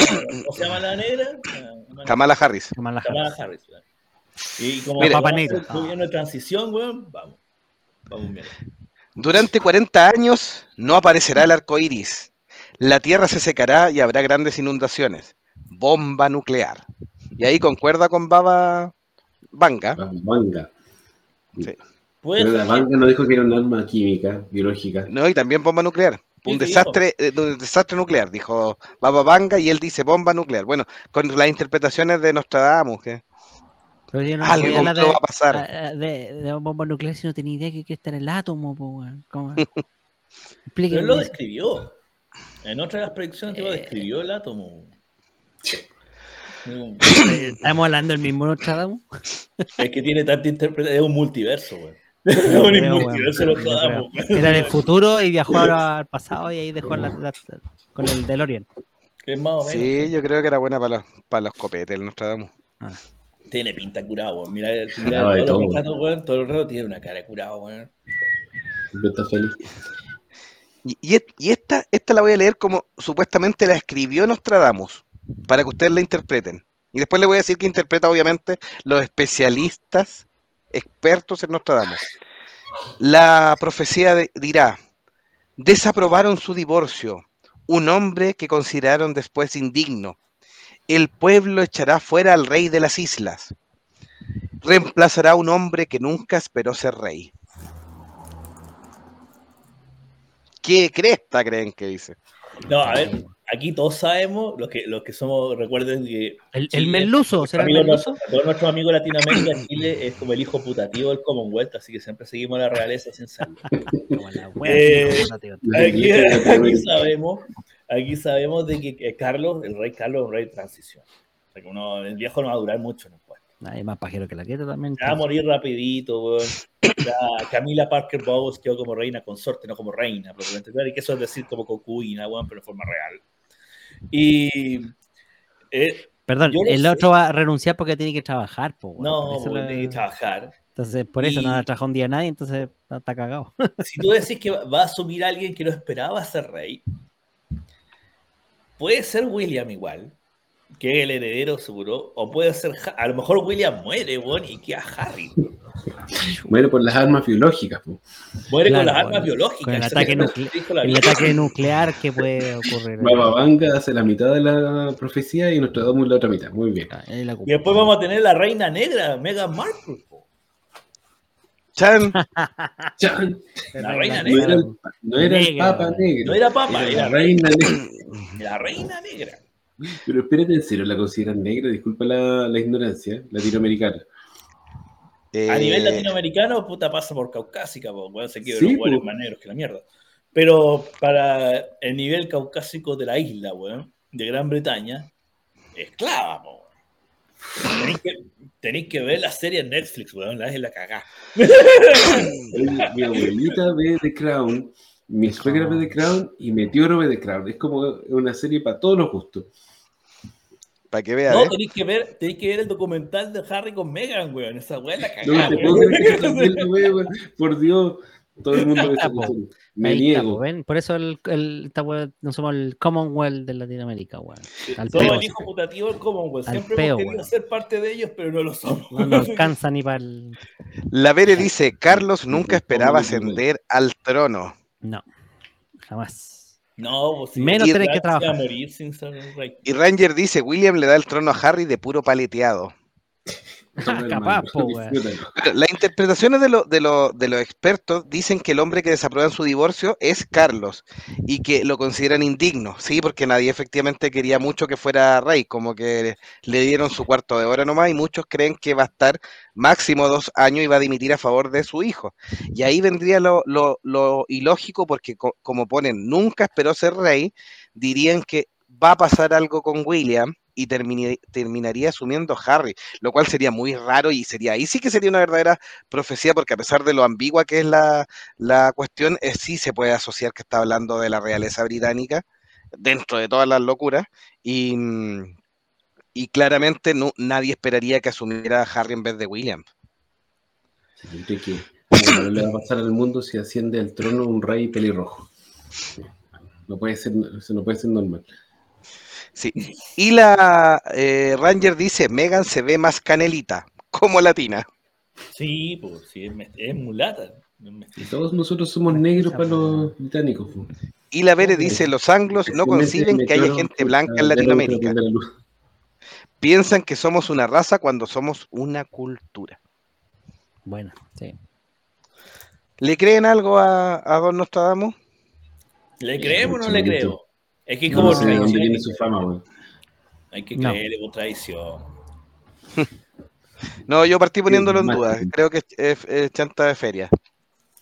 ¿Cómo se llama la negra? Ah, no, Kamala Harris. Kamala Kamala Harris. Harris. Y como Mire. vamos a Papa un gobierno de transición, weón, vamos. Vamos bien. Durante 40 años no aparecerá el arco iris. La tierra se secará y habrá grandes inundaciones. Bomba nuclear. Y ahí concuerda con Baba Vanga. Vamos, manga. Puede Pero la manga no dijo que era un arma química, biológica. No, y también bomba nuclear. Sí, Un sí, desastre, eh, un desastre nuclear, dijo Baba Vanga y él dice bomba nuclear. Bueno, con las interpretaciones de Nostradamus, que Pero yo no algo no va a pasar. De, de bomba nuclear si no tenía idea que, que está en el átomo. ¿Cómo? Pero él lo describió. En otra de las predicciones que lo Eh. describió el átomo. Mm, Estamos hablando del mismo Nostradamus. Es que tiene tanta interpretación. Es un multiverso, güey. Es creo, un weón. multiverso lo Yo que damos, creo. güey. Era del futuro y viajó ahora al pasado y ahí dejó la, la- con el DeLorean. Que es más o menos. Sí, yo creo que era buena para los, para los copetes el Nostradamus. Tiene pinta curado. Mira, mira Curado de todo, todo. el rato, güey, todo el rato tiene una cara curado. Siempre está feliz. Y, y esta, esta la voy a leer como supuestamente la escribió Nostradamus, para que ustedes la interpreten. Y después le voy a decir que interpreta obviamente los especialistas expertos en Nostradamus. La profecía de- dirá, desaprobaron su divorcio, un hombre que consideraron después indigno. El pueblo echará fuera al rey de las islas. Reemplazará a un hombre que nunca esperó ser rey. ¿Qué cresta creen que dice? No, a ver, aquí todos sabemos, los que, los que somos, recuerden que El, el Chile, merluzo, ¿será el merluzo? nuestros- todos nuestros amigos de Latinoamérica, Chile es como el hijo putativo del Commonwealth, así que siempre seguimos la realeza sin salir. Como la wea, Eh, no, Aquí, aquí sabemos, aquí sabemos de que, que Carlos, el rey Carlos, es un rey de transición. O sea, que uno, el viejo no va a durar mucho el puesto. Nadie más pajero que la quieta también. Va a morir rapidito, weón. Camila Parker Bowles quedó como reina consorte, no como reina, tal, y que eso es decir como concubina, weón, pero de forma real. Y eh, Perdón, no el sé. otro va a renunciar porque tiene que trabajar, po, weón. no, weón, lo- tiene que trabajar. Entonces, por eso Y- no trajo un día nadie, entonces está, cagado. Si tú decís que va va a asumir a alguien que no esperaba ser rey, puede ser William igual, que el heredero seguro, o puede ser, a lo mejor William muere, weón, y queda Harry. Muere por las armas biológicas. po. Muere con Claro, las armas biológicas. Con el ataque nucle- la El nuclear que puede ocurrir. Baba Vanga hace la mitad de la profecía y Nostradamus la otra mitad. Muy bien. Ah, la Y después vamos a tener la reina negra, Meghan Markle. po. Chan, Chan. La reina No era el, no era el Negra, Papa. Negro. No era papa, la era reina negra. La reina negra. Pero espérate, ¿en serio la consideran negra? Disculpa la, la ignorancia latinoamericana. A nivel eh, latinoamericano, puta, pasa por caucásica, po, weón, se quiere Sí, los po. más negros que la mierda. Pero para el nivel caucásico de la isla, weón, de Gran Bretaña, esclava, po. que- Tenéis que ver la serie en Netflix, weón, la es la cagá. Mi abuelita ve The Crown, mi suegra ve The Crown y Meteoro ve The Crown. Es como una serie para todos los gustos. Para que vean, No, ¿eh? tenéis que ver, tenéis que ver el documental de Harry con Meghan, weón. Esa weá es la No cagá, te weón. Por Dios, todo el mundo está. Me Ahí está, niego. po, ¿ven? Por eso el, el- no somos el Commonwealth de Latinoamérica, weón. Somos peo. el hijo putativo del Commonwealth. Al Siempre peo, hemos querido weón. ser parte de ellos, pero no lo somos. No nos alcanza ni para el. La Vere dice, Carlos nunca esperaba ascender al trono. No, jamás. No, pues sí. Menos Y tener que a trabajar. morir sin ser rey. Y Ranger dice, William le da el trono a Harry de puro paleteado. Capaz. Pero Las interpretaciones de, lo- de, lo- de los expertos dicen que el hombre que desaprueba su divorcio es Carlos y que lo consideran indigno, sí, porque nadie efectivamente quería mucho que fuera rey, como que le dieron su cuarto de hora nomás y muchos creen que va a estar máximo dos años y va a dimitir a favor de su hijo. Y ahí vendría lo, lo- lo ilógico porque co- como ponen, nunca esperó ser rey, dirían que va a pasar algo con William y terminaría asumiendo Harry lo cual sería muy raro y sería ahí sí que sería una verdadera profecía, porque a pesar de lo ambigua que es la, la cuestión, eh, sí se puede asociar que está hablando de la realeza británica, dentro de todas las locuras, y, y claramente no, nadie esperaría que asumiera a Harry en vez de William. No le va a pasar al mundo si asciende al trono un rey pelirrojo. No puede ser, no puede ser normal. Sí. Y la eh, Ranger dice, Megan se ve más canelita, como latina. Sí, pues sí, es, mulata. es Y todos nosotros somos negros para los británicos. po. Y la Vere dice, los anglos no conciben que haya gente blanca en Latinoamérica. Piensan que somos una raza cuando somos una cultura. Bueno, sí. ¿Le creen algo a, a Don Nostradamus? ¿Le creemos o no le mucho. Es que es No, como no sé de dónde tradición. viene su fama, weón. Hay que No. por tradición. No, yo partí poniéndolo en duda. Creo que es, es- es chanta de feria.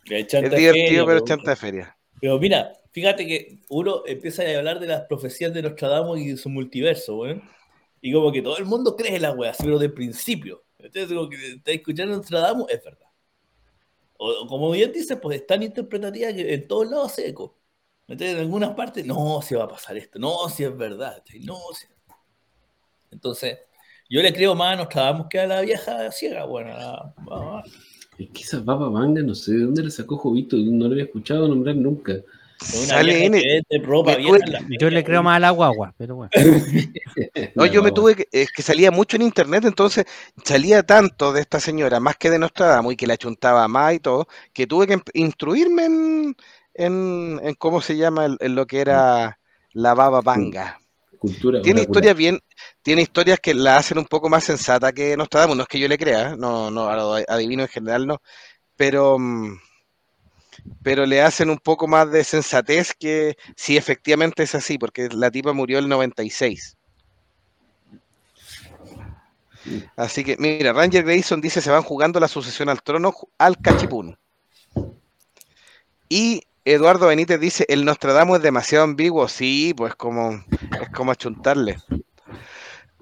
Es chanta divertido, feria, pero es chanta de feria. Pero mira, fíjate que uno empieza a hablar de las profecías de Nostradamus y de su multiverso, weón. Y como que todo el mundo cree la weá, así, pero de principio. Entonces, como que está escuchando Nostradamus, es verdad. O, como bien dice, pues es tan interpretativa que en todos lados hace eco. Entonces, en algunas partes, no, si va a pasar esto, no, si es verdad, no, si... Entonces, yo le creo más a Nostradamus que a la vieja ciega, bueno, a la- Es que esa baba vanga, no sé de dónde le sacó Jovito, no lo había escuchado nombrar nunca. Sale en el- ropa tuve- la Yo le creo más a la guagua, pero bueno. No, La yo me tuve que, es que salía mucho en internet, entonces salía tanto de esta señora, más que de Nostradamus, y que la chuntaba más y todo, que tuve que instruirme en, en, en cómo se llama en lo que era la baba. Cultura Tiene historias bien, tiene historias que la hacen un poco más sensata que Nostradamus, no es que yo le crea, ¿eh? no, no, adivino en general no, pero, mm, pero le hacen un poco más de sensatez que si efectivamente es así, porque la tipa murió el 96. Así que, mira, Ranger Grayson dice se van jugando la sucesión al trono al cachipún. Y Eduardo Benítez dice, el Nostradamus es demasiado ambiguo. Sí, pues como, es como achuntarle.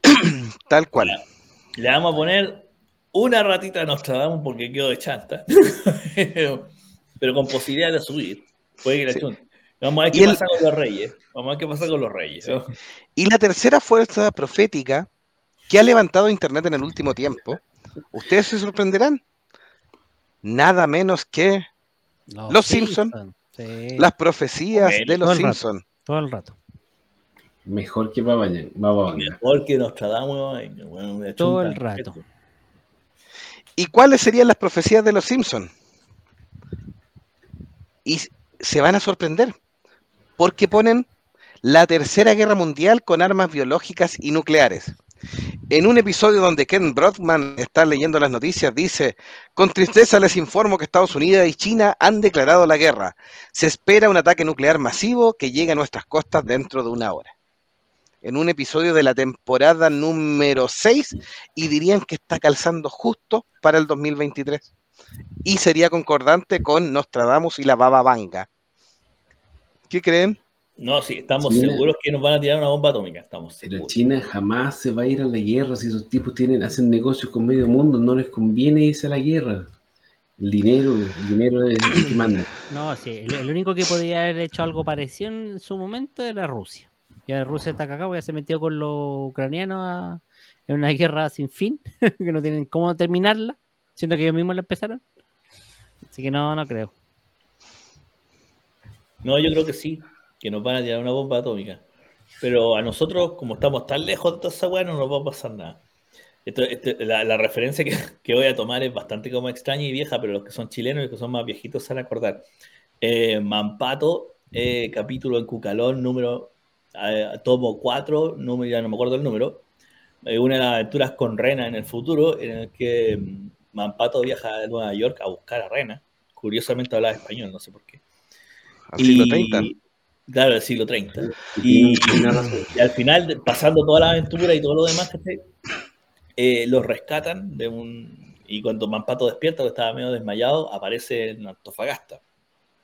Tal cual. Le vamos a poner una ratita de Nostradamus porque quedó de chanta. Pero con posibilidad de subir. Puede que la Sí. chunte. Vamos a ver qué el- pasa con los reyes. Vamos a ver qué pasa con los reyes. ¿no? Y la tercera fuerza profética que ha levantado Internet en el último tiempo, ustedes se sorprenderán, nada menos que Los Simpson. Sí, las profecías Bueno, de los el rato. Simpson. todo el rato. Mejor que Baba. Mejor que Nostradamus. bueno, Todo el rato. ¿Y cuáles serían las profecías de los Simpson? Y se van a sorprender, porque ponen la tercera guerra mundial con armas biológicas y nucleares. En un episodio donde Ken Brockman está leyendo las noticias, dice, con tristeza les informo que Estados Unidos y China han declarado la guerra. Se espera un ataque nuclear masivo que llegue a nuestras costas dentro de una hora. En un episodio de la temporada número 6 y dirían que está calzando justo para el 2023. Y sería concordante con Nostradamus y la Baba Vanga. ¿Qué creen? No, sí, estamos China- seguros que nos van a tirar una bomba atómica. Estamos Pero seguros. China jamás se va a ir a la guerra si esos tipos tienen, hacen negocios con medio mundo, no les conviene irse a la guerra. El dinero, el dinero es el que manda. No, sí, el, el único que podría haber hecho algo parecido en su momento era Rusia. Ya Rusia está cagado, ya se metió con los ucranianos a- en una guerra sin fin, que no tienen cómo terminarla, siendo que ellos mismos la empezaron. Así que no, no creo. No, yo creo que sí, que nos van a tirar una bomba atómica. Pero a nosotros, como estamos tan lejos de toda esa weá, no nos va a pasar nada. Esto- este- la, la referencia que, que voy a tomar es bastante como extraña y vieja, pero los que son chilenos y los que son más viejitos se van a acordar. Eh, Mampato, eh, capítulo en Cucalón, número, eh, tomo 4, número, ya no me acuerdo el número. Una de las aventuras con Rena en el futuro, en el que mm, Mampato viaja a Nueva York a buscar a Rena. Curiosamente hablaba español, no sé por qué. Al siglo Y- 30. Claro, del siglo 30. Y, Y-. Y al final, pasando toda la aventura y todo lo demás. Eh, los rescatan de un... Y cuando Mampato despierta, que estaba medio desmayado, aparece en Antofagasta.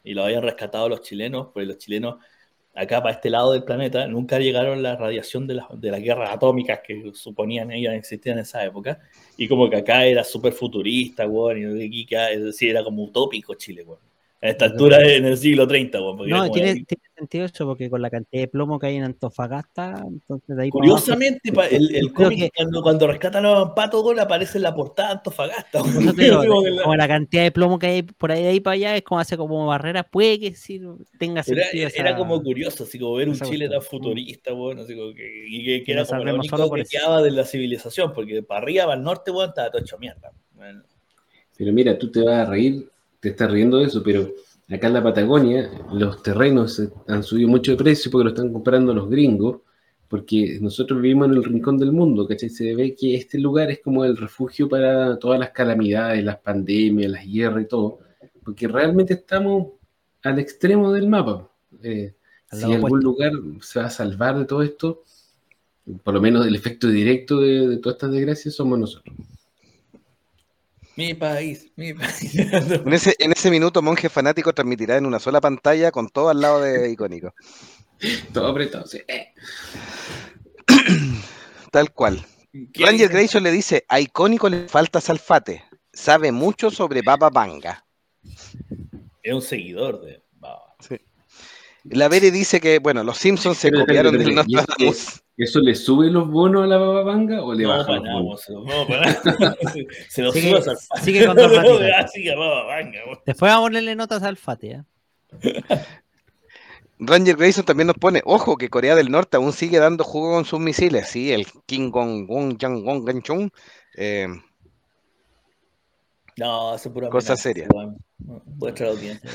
Y lo habían rescatado los chilenos, porque los chilenos, acá para este lado del planeta, nunca llegaron la radiación de, las- de las guerras atómicas que suponían ellos existían en esa época. Y como que acá era súper futurista, weón, y que- es decir, era como utópico Chile, weón. A esta altura en el siglo 30, weón. No, tiene, tiene sentido eso, porque con la cantidad de plomo que hay en Antofagasta, entonces de ahí para abajo- Curiosamente, el, el Creo cómic, que- cuando, cuando rescatan a Mampato, weón, aparece en la portada de Antofagasta. Como la- cantidad de plomo que hay por ahí de ahí para allá es como hace como barreras, puede que sí tenga sentido. era esa- como curioso, así como ver un Chile tan futurista, weón, así como que, y que, era como lo único que quedaba de la civilización, porque para arriba, para el norte, weón, estaba todo hecho mierda. Bueno, Pero mira, tú te vas a reír, te estás riendo de eso, pero acá en la Patagonia los terrenos han subido mucho de precio porque lo están comprando los gringos, porque nosotros vivimos en el rincón del mundo, ¿cachai? Se ve que este lugar es como el refugio para todas las calamidades, las pandemias, las guerras y todo, porque realmente estamos al extremo del mapa. Eh, si algún lugar se va a salvar de todo esto, por lo menos el efecto directo de, de todas estas desgracias somos nosotros. Mi país, mi país. En ese, en ese minuto, Monje Fanático transmitirá en una sola pantalla con todo al lado de icónico. Todo apretado, sí. Tal cual. ¿Qué Ranger? Grayson le dice, a icónico le falta salfate. Sabe mucho sobre Baba Vanga. Es un seguidor de Baba. La Bere dice que, bueno, los Simpsons se copiaron del espérate, ¿y es que- Nostradamus. ¿Eso le sube los bonos a la bababanga o le No, baja para los nada, bonos? se lo- no, para. Se- Se lo Sigue- subo a sigue con dos. Después vamos a ponerle notas al Fate, ¿eh? Ranger Grayson también nos pone, ojo, que Corea del Norte aún sigue dando jugo con sus misiles. Sí, el King Gong Gong Yang Gong Gan Chung. Eh, No, eso es pura Cosa amenaza, seria. Vuestra audiencia.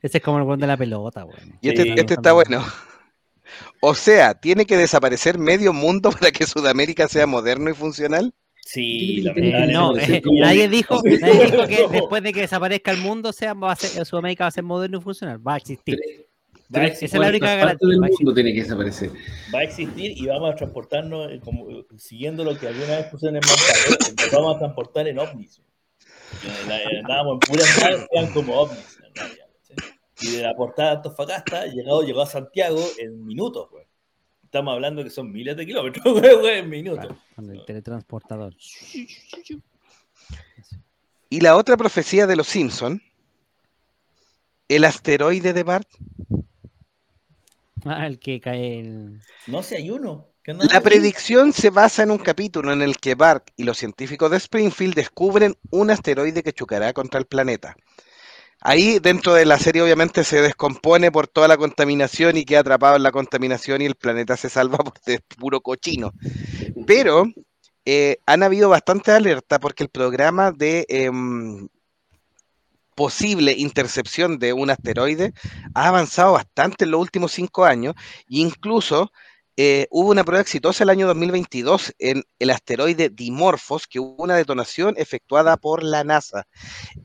Ese es como el buen de la pelota, weón. y este, Sí. este está bueno. O sea, ¿tiene que desaparecer medio mundo para que Sudamérica sea moderno y funcional? Sí, Eh, Eh, no, eh, nadie dijo, nadie dijo que después de que desaparezca el mundo, sea, va a ser, Sudamérica va a ser moderno y funcional. Va a existir. Va a Esa es la única partes del garantía, mundo tiene que desaparecer. va a existir y vamos a transportarnos, eh, como, eh, siguiendo lo que alguna vez pusieron en Manhattan, nos vamos a transportar en ovnis. Eh, eh, Andábamos en puras naves eran como ovnis. en realidad, ¿sí? Y de la portada de Antofagasta, llegado, llegó a Santiago en minutos, güey. Estamos hablando que son miles de kilómetros, güey, güey, en minutos. Claro, con el teletransportador. Y la otra profecía de los Simpson, el asteroide de Bart. Ah, el que cae en... No sé, hay uno. ¿Qué andaba La predicción se basa en un capítulo en el que Bart y los científicos de Springfield descubren un asteroide que chocará contra el planeta. Ahí dentro de la serie obviamente se descompone por toda la contaminación y queda atrapado en la contaminación y el planeta se salva por de puro cochino. Pero eh, han habido bastante alerta porque el programa de em, posible intercepción de un asteroide ha avanzado bastante en los últimos cinco años e incluso eh, hubo una prueba exitosa el año 2022 en el asteroide Dimorphos, que hubo una detonación efectuada por la NASA.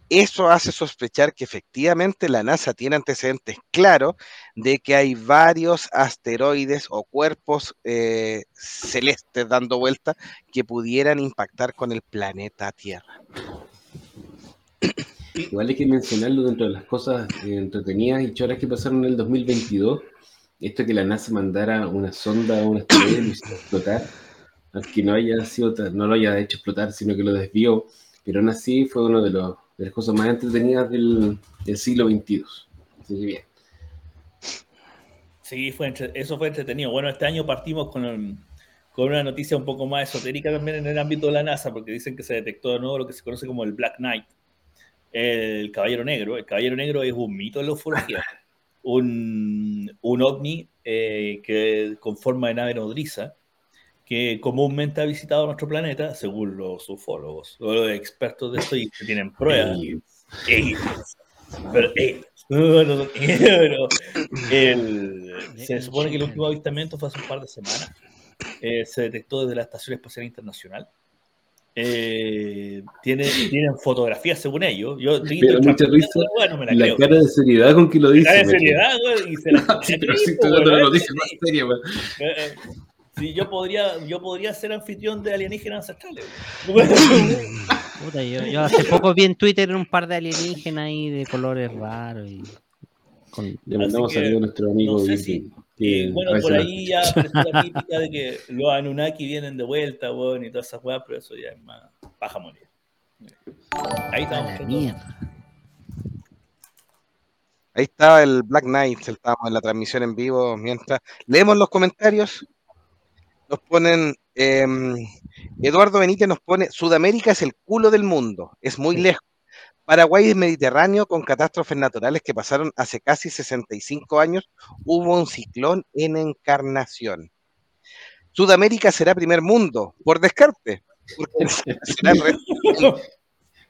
Eso hace sospechar que efectivamente la NASA tiene antecedentes claros de que hay varios asteroides o cuerpos eh, celestes dando vuelta que pudieran impactar con el planeta Tierra. Igual hay que mencionarlo dentro de las cosas eh, entretenidas y choras que pasaron en el 2022. Esto que la NASA mandara una sonda a una estrella y lo hiciera explotar, aunque no haya sido, no lo haya hecho explotar, sino que lo desvió, pero aún así fue uno de, los, de las cosas más entretenidas del, del siglo XXII. Así que bien. Sí, fue entre- eso fue entretenido. Bueno, este año partimos con, el- con una noticia un poco más esotérica también en el ámbito de la NASA, porque dicen que se detectó de nuevo lo que se conoce como el Black Knight, el Caballero Negro. El Caballero Negro es un mito de la ufología, un, un ovni eh, que con forma de nave nodriza, que comúnmente ha visitado nuestro planeta, según los ufólogos, o los expertos de esto y que tienen pruebas. Pero el- se supone que el último avistamiento fue hace un par de semanas. Eh, se detectó desde la Estación Espacial Internacional. Eh, tiene, tienen fotografías según ellos. Yo Pero mucha risa la weá, no me la la creo. cara de seriedad con que lo dice. Cara de seriedad, güey, y se la Sí, pero estoy dando weón, la noticia más seria, weón. Eh, eh, Sí, yo podría, yo podría ser anfitrión de alienígenas ancestrales. güey. Puta, yo, yo hace poco vi en Twitter un par de alienígenas ahí de colores raros. Y con- Le mandamos saludos a nuestro amigo. no sé si- Y bueno, a veces por ahí ya apareció la típica de que los Anunnaki vienen de vuelta, weón, y todas esas weas, pero eso ya es más paja morir. Ahí estamos. Ahí estaba el Black Knight, estábamos en la transmisión en vivo. Mientras leemos los comentarios, nos ponen. eh, Eduardo Benítez nos pone: Sudamérica es el culo del mundo, es muy lejos. Paraguay es Mediterráneo con catástrofes naturales que pasaron hace casi 65 años. Hubo un ciclón en encarnación. Sudamérica será primer mundo, por descarte. porque será el resto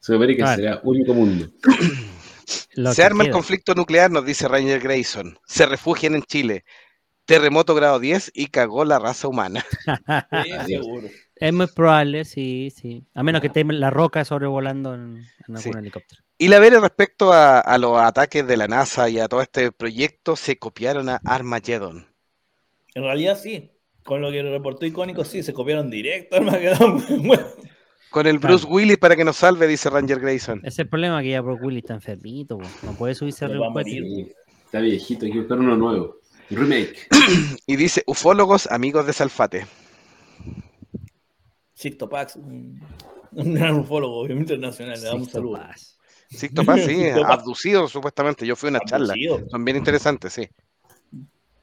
Sudamérica será único mundo. Lo Se arma el conflicto nuclear, nos dice Ranger Grayson. Se refugian en Chile. Terremoto grado 10 y cagó la raza humana. Sí, seguro. Es muy probable, sí, sí. A menos que esté la roca sobrevolando en, en algún Sí. helicóptero. Y la Vere respecto a, a los ataques de la NASA y a todo este proyecto, se copiaron a Armageddon. En realidad sí. Con lo que reportó icónico, sí, se copiaron directo al Magedón. Bueno, Con el Claro. Bruce Willis para que nos salve, dice Ranger Grayson. Ese es el problema que ya Brock Willis está enfermito, po. no puede subirse a. Sí, Está viejito, hay que buscar uno nuevo. Remake. Y dice, ufólogos, amigos de Salfate. Sixto Pax, un, un gran ufólogo internacional, le damos un Sixto saludo. Paz. Sixto Paz, sí, Sixto Paz. abducido supuestamente. Yo fui a una charla. Son bien interesantes, sí.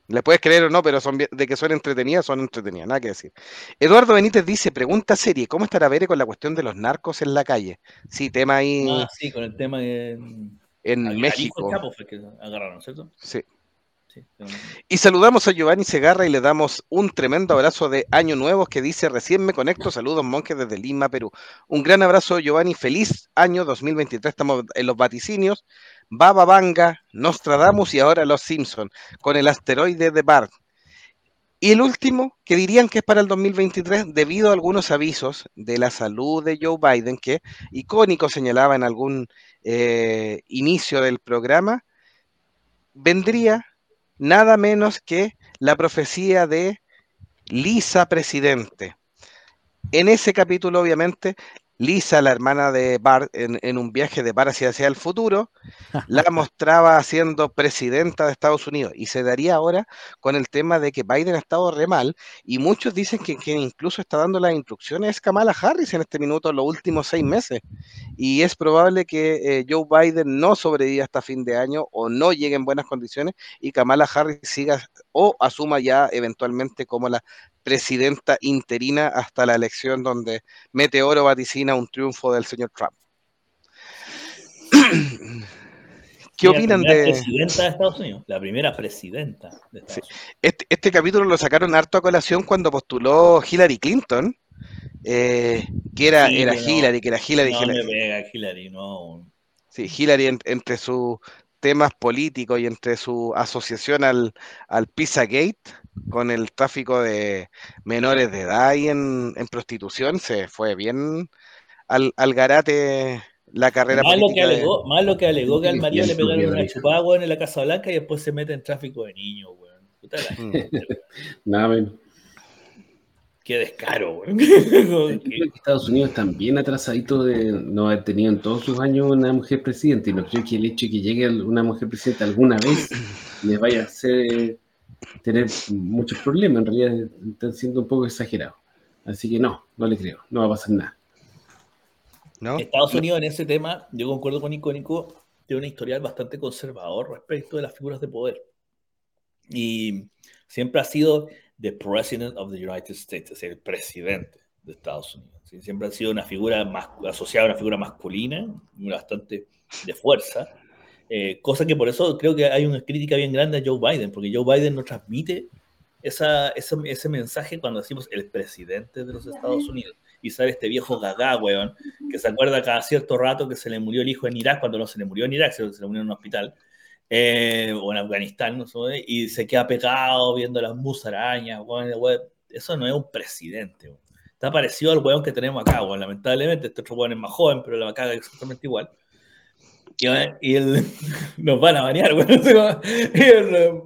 Le puedes creer o no, pero son bien- de que son entretenidas, son entretenidas, nada que decir. Eduardo Benítez dice, pregunta serie, ¿cómo estará Vere con la cuestión de los narcos en la calle? Sí, tema ahí Ah, sí, con el tema que. en México. Chapo fue que agarraron, ¿cierto? Sí. Y saludamos a Giovanni Segarra y le damos un tremendo abrazo de Año Nuevo que dice, recién me conecto, saludos monjes desde Lima, Perú. Un gran abrazo Giovanni, feliz año 2023, estamos en los vaticinios, Baba Vanga, Nostradamus y ahora Los Simpson con el asteroide de Bart. Y el último, que dirían que es para el 2023, debido a algunos avisos de la salud de Joe Biden, que icónico señalaba en algún eh, inicio del programa, vendría nada menos que la profecía de Lisa Presidente. En ese capítulo, obviamente, Lisa, la hermana de Bart, en, en un viaje de Bart hacia, hacia el futuro, la mostraba siendo presidenta de Estados Unidos. Y se daría ahora con el tema de que Biden ha estado re mal. Y muchos dicen que quien incluso está dando las instrucciones es Kamala Harris en este minuto, los últimos seis meses. Y es probable que eh, Joe Biden no sobreviva hasta fin de año o no llegue en buenas condiciones y Kamala Harris siga o asuma ya eventualmente como la presidenta interina hasta la elección donde Meteoro vaticina un triunfo del señor Trump. ¿Qué opinan la primera de presidenta de Estados Unidos? La primera presidenta de Estados Unidos. este, este capítulo? Lo sacaron harto a colación cuando postuló Hillary Clinton, eh, que era, Sí, era pero no, Hillary, que era Hillary, no Hillary. me pega Hillary, no. Sí, Hillary en- entre sus temas políticos y entre su asociación al, al Pizzagate con el tráfico de menores de edad y en, en prostitución, se fue bien al, al garate la carrera Más lo, que de- alegó, más lo que alegó que al marido le pegaron una chupada, weón, en la Casa Blanca y después se mete en tráfico de niños, weón. Puta la Mm. Nada. Qué descaro, weón. Yo creo que Estados Unidos también atrasadito de no haber tenido en todos sus años una mujer presidenta y no creo que el hecho de que llegue una mujer presidenta alguna vez les vaya a hacer tener muchos problemas. En realidad están siendo un poco exagerados. Así que no, no le creo, no va a pasar nada. ¿No? Estados Unidos en ese tema, yo concuerdo con Icónico, tiene un historial bastante conservador respecto de las figuras de poder. Y siempre ha sido the President of the United States, es el presidente de Estados Unidos. ¿sí? Siempre ha sido una figura más, asociada a una figura masculina, bastante de fuerza. Eh, cosa que por eso creo que hay una crítica bien grande a Joe Biden, porque Joe Biden no transmite esa, ese, ese mensaje cuando decimos el presidente de los Estados Unidos. Y sale este viejo gaga, weón, que se acuerda cada cierto rato que se le murió el hijo en Irak, cuando no se le murió en Irak, se le murió en un hospital, eh, o en Afganistán, no sé, y se queda pegado viendo las musarañas, weón, weón. Eso no es un presidente, weón. Está parecido al weón que tenemos acá, weón. Lamentablemente, este otro weón es más joven, pero la caga exactamente igual. Y, y el, nos van a banear, weón. El,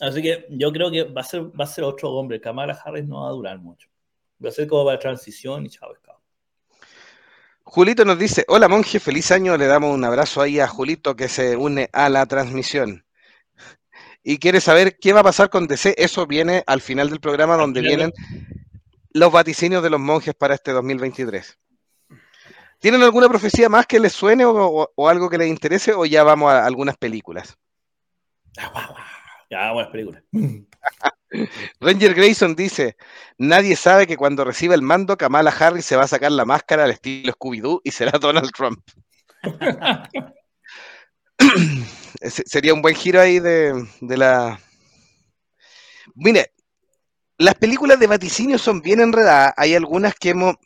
así que yo creo que va a ser, va a ser otro hombre. Kamala Harris no va a durar mucho. Va a ser como para transición y chao. Julito nos dice, hola monje, feliz año. Le damos un abrazo ahí a Julito que se une a la transmisión. Y quiere saber qué va a pasar con DC. Eso viene al final del programa donde vienen los vaticinios de los monjes para este 2023. ¿Tienen alguna profecía más que les suene o, o, o algo que les interese o ya vamos a algunas películas? Ya vamos a las películas. Ranger Grayson dice, nadie sabe que cuando reciba el mando Kamala Harris se va a sacar la máscara al estilo Scooby-Doo y será Donald Trump. Sería un buen giro ahí de, de la... Mire, las películas de vaticinio son bien enredadas. Hay algunas que hemos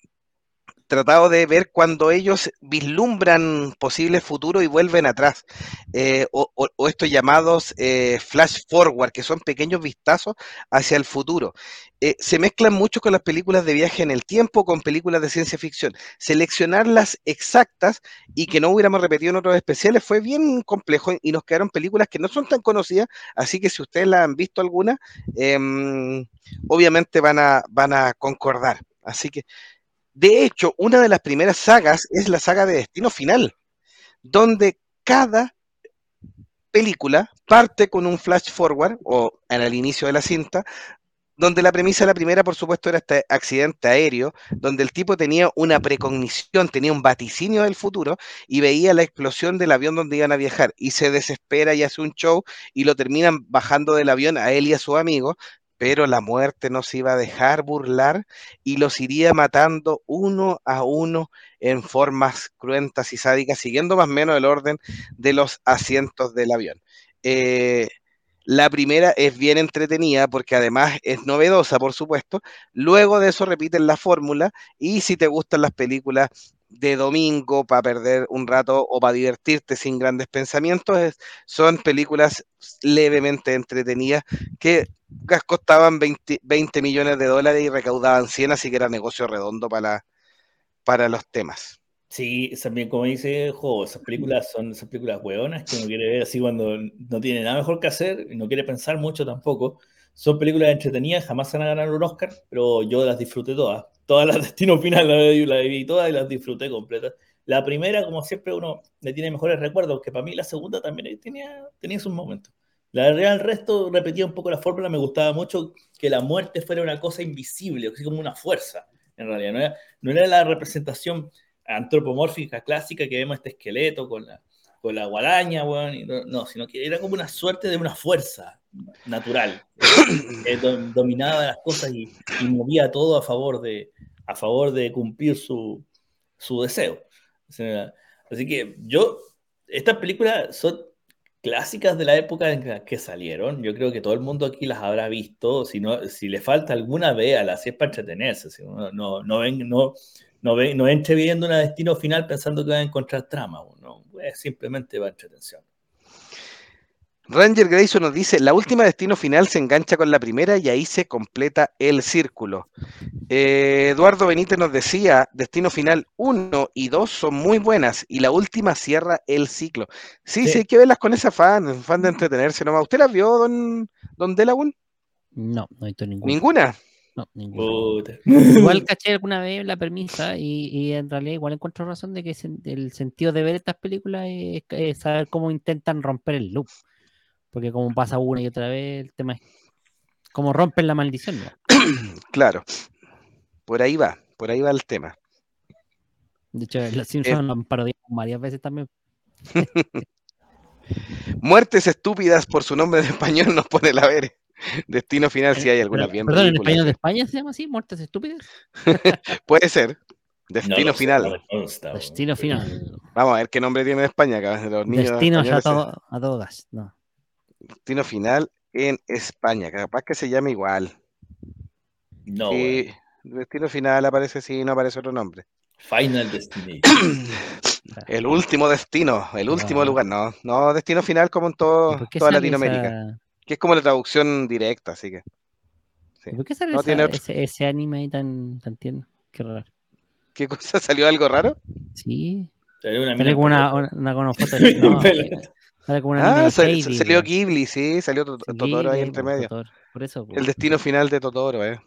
tratado de ver cuando ellos vislumbran posibles futuros y vuelven atrás. Eh, o, estos llamados eh, flash forward, que son pequeños vistazos hacia el futuro. Eh, se mezclan mucho con las películas de viaje en el tiempo, con películas de ciencia ficción. Seleccionarlas exactas y que no hubiéramos repetido en otros especiales fue bien complejo y nos quedaron películas que no son tan conocidas, así que si ustedes la han visto alguna, eh, obviamente van a, van a concordar. Así que de hecho, una de las primeras sagas es la saga de Destino Final, donde cada película parte con un flash forward o en el inicio de la cinta, donde la premisa de la primera, por supuesto, era este accidente aéreo, donde el tipo tenía una precognición, tenía un vaticinio del futuro y veía la explosión del avión donde iban a viajar y se desespera y hace un show y lo terminan bajando del avión a él y a su amigo, pero la muerte no se iba a dejar burlar y los iría matando uno a uno en formas cruentas y sádicas, siguiendo más o menos el orden de los asientos del avión. Eh, la primera es bien entretenida porque además es novedosa, por supuesto. Luego de eso repiten la fórmula y si te gustan las películas de domingo para perder un rato o para divertirte sin grandes pensamientos, es, son películas levemente entretenidas que costaban 20, 20, millones de dólares y recaudaban 100, así que era negocio redondo para, para los temas. Sí, también como dice Jo, esas películas son esas películas hueonas que uno quiere ver así cuando no tiene nada mejor que hacer y no quiere pensar mucho tampoco. Son películas entretenidas, jamás se van a ganar un Oscar, pero yo las disfruté todas. Todas las Destino Final las la vi todas y las disfruté completas. La primera, como siempre, uno le tiene mejores recuerdos, que para mí la segunda también tenía, tenía sus momentos. La verdad, el resto repetía un poco la fórmula, me gustaba mucho que la muerte fuera una cosa invisible, así como una fuerza, en realidad. No era, no era la representación antropomórfica clásica que vemos este esqueleto con la, con la guadaña, bueno, no, no, sino que era como una suerte de una fuerza natural, que dominaba las cosas y, y, movía todo a favor de, a favor de cumplir su, su deseo. Así que yo, estas películas son clásicas de la época en la que salieron. Yo creo que todo el mundo aquí las habrá visto. Si, no, si le falta alguna, véala, si es para entretenerse. Si no, no, no, ven, no, no, ve, no entre viendo un destino final pensando que va a encontrar trama. No, es simplemente va a entretención. Ranger Grayson nos dice, la última destino final se engancha con la primera y ahí se completa el círculo. Eh, Eduardo Benítez nos decía, destino final 1 y 2 son muy buenas y la última cierra el ciclo. Sí, sí, sí hay que verlas con esa fan, fan de entretenerse nomás. ¿Usted las vio, don, don Delawun? No, no he visto ninguna. ¿Ninguna? No, ninguna. Igual caché alguna vez la premisa y, y, en realidad igual encuentro razón de que el sentido de ver estas películas es, es saber cómo intentan romper el loop porque como pasa una y otra vez, el tema es Como rompen la maldición, ¿no? Claro. Por ahí va, por ahí va el tema. De hecho, los Eh. Simpsons lo han parodiado varias veces también. Muertes estúpidas por su nombre en español nos pone la ver. Destino final, si hay alguna bien Perdón, ¿en español de. España se llama así? ¿Muertes estúpidas? Puede ser. No Destino sé, final. no consta. Destino final. Vamos a ver qué nombre tiene en España. acá, Los niños Destino ya a, españoles, todo, a todo gas. No. Destino final en España. Capaz que se llame igual. No, Sí. Destino final aparece sí, no aparece otro nombre. Final Destination. El último destino, el último No. lugar. No, no, destino final como en ¿Y todo, toda Latinoamérica. esa- Que es como la traducción directa, así que. Sí. ¿y ¿Por qué sale No esa- tiene otro- ese, ese anime ahí tan, tan tierno? Qué raro. ¿Qué cosa? ¿Salió algo raro? Sí. Salió una una, una, una, foto de- no, Pelota. sale como una niña Ah, de sal- Heidi, salió. Ghibli, sí, salió Totoro ahí entre medio. Totoro. Por eso. El destino final de Totoro, eh.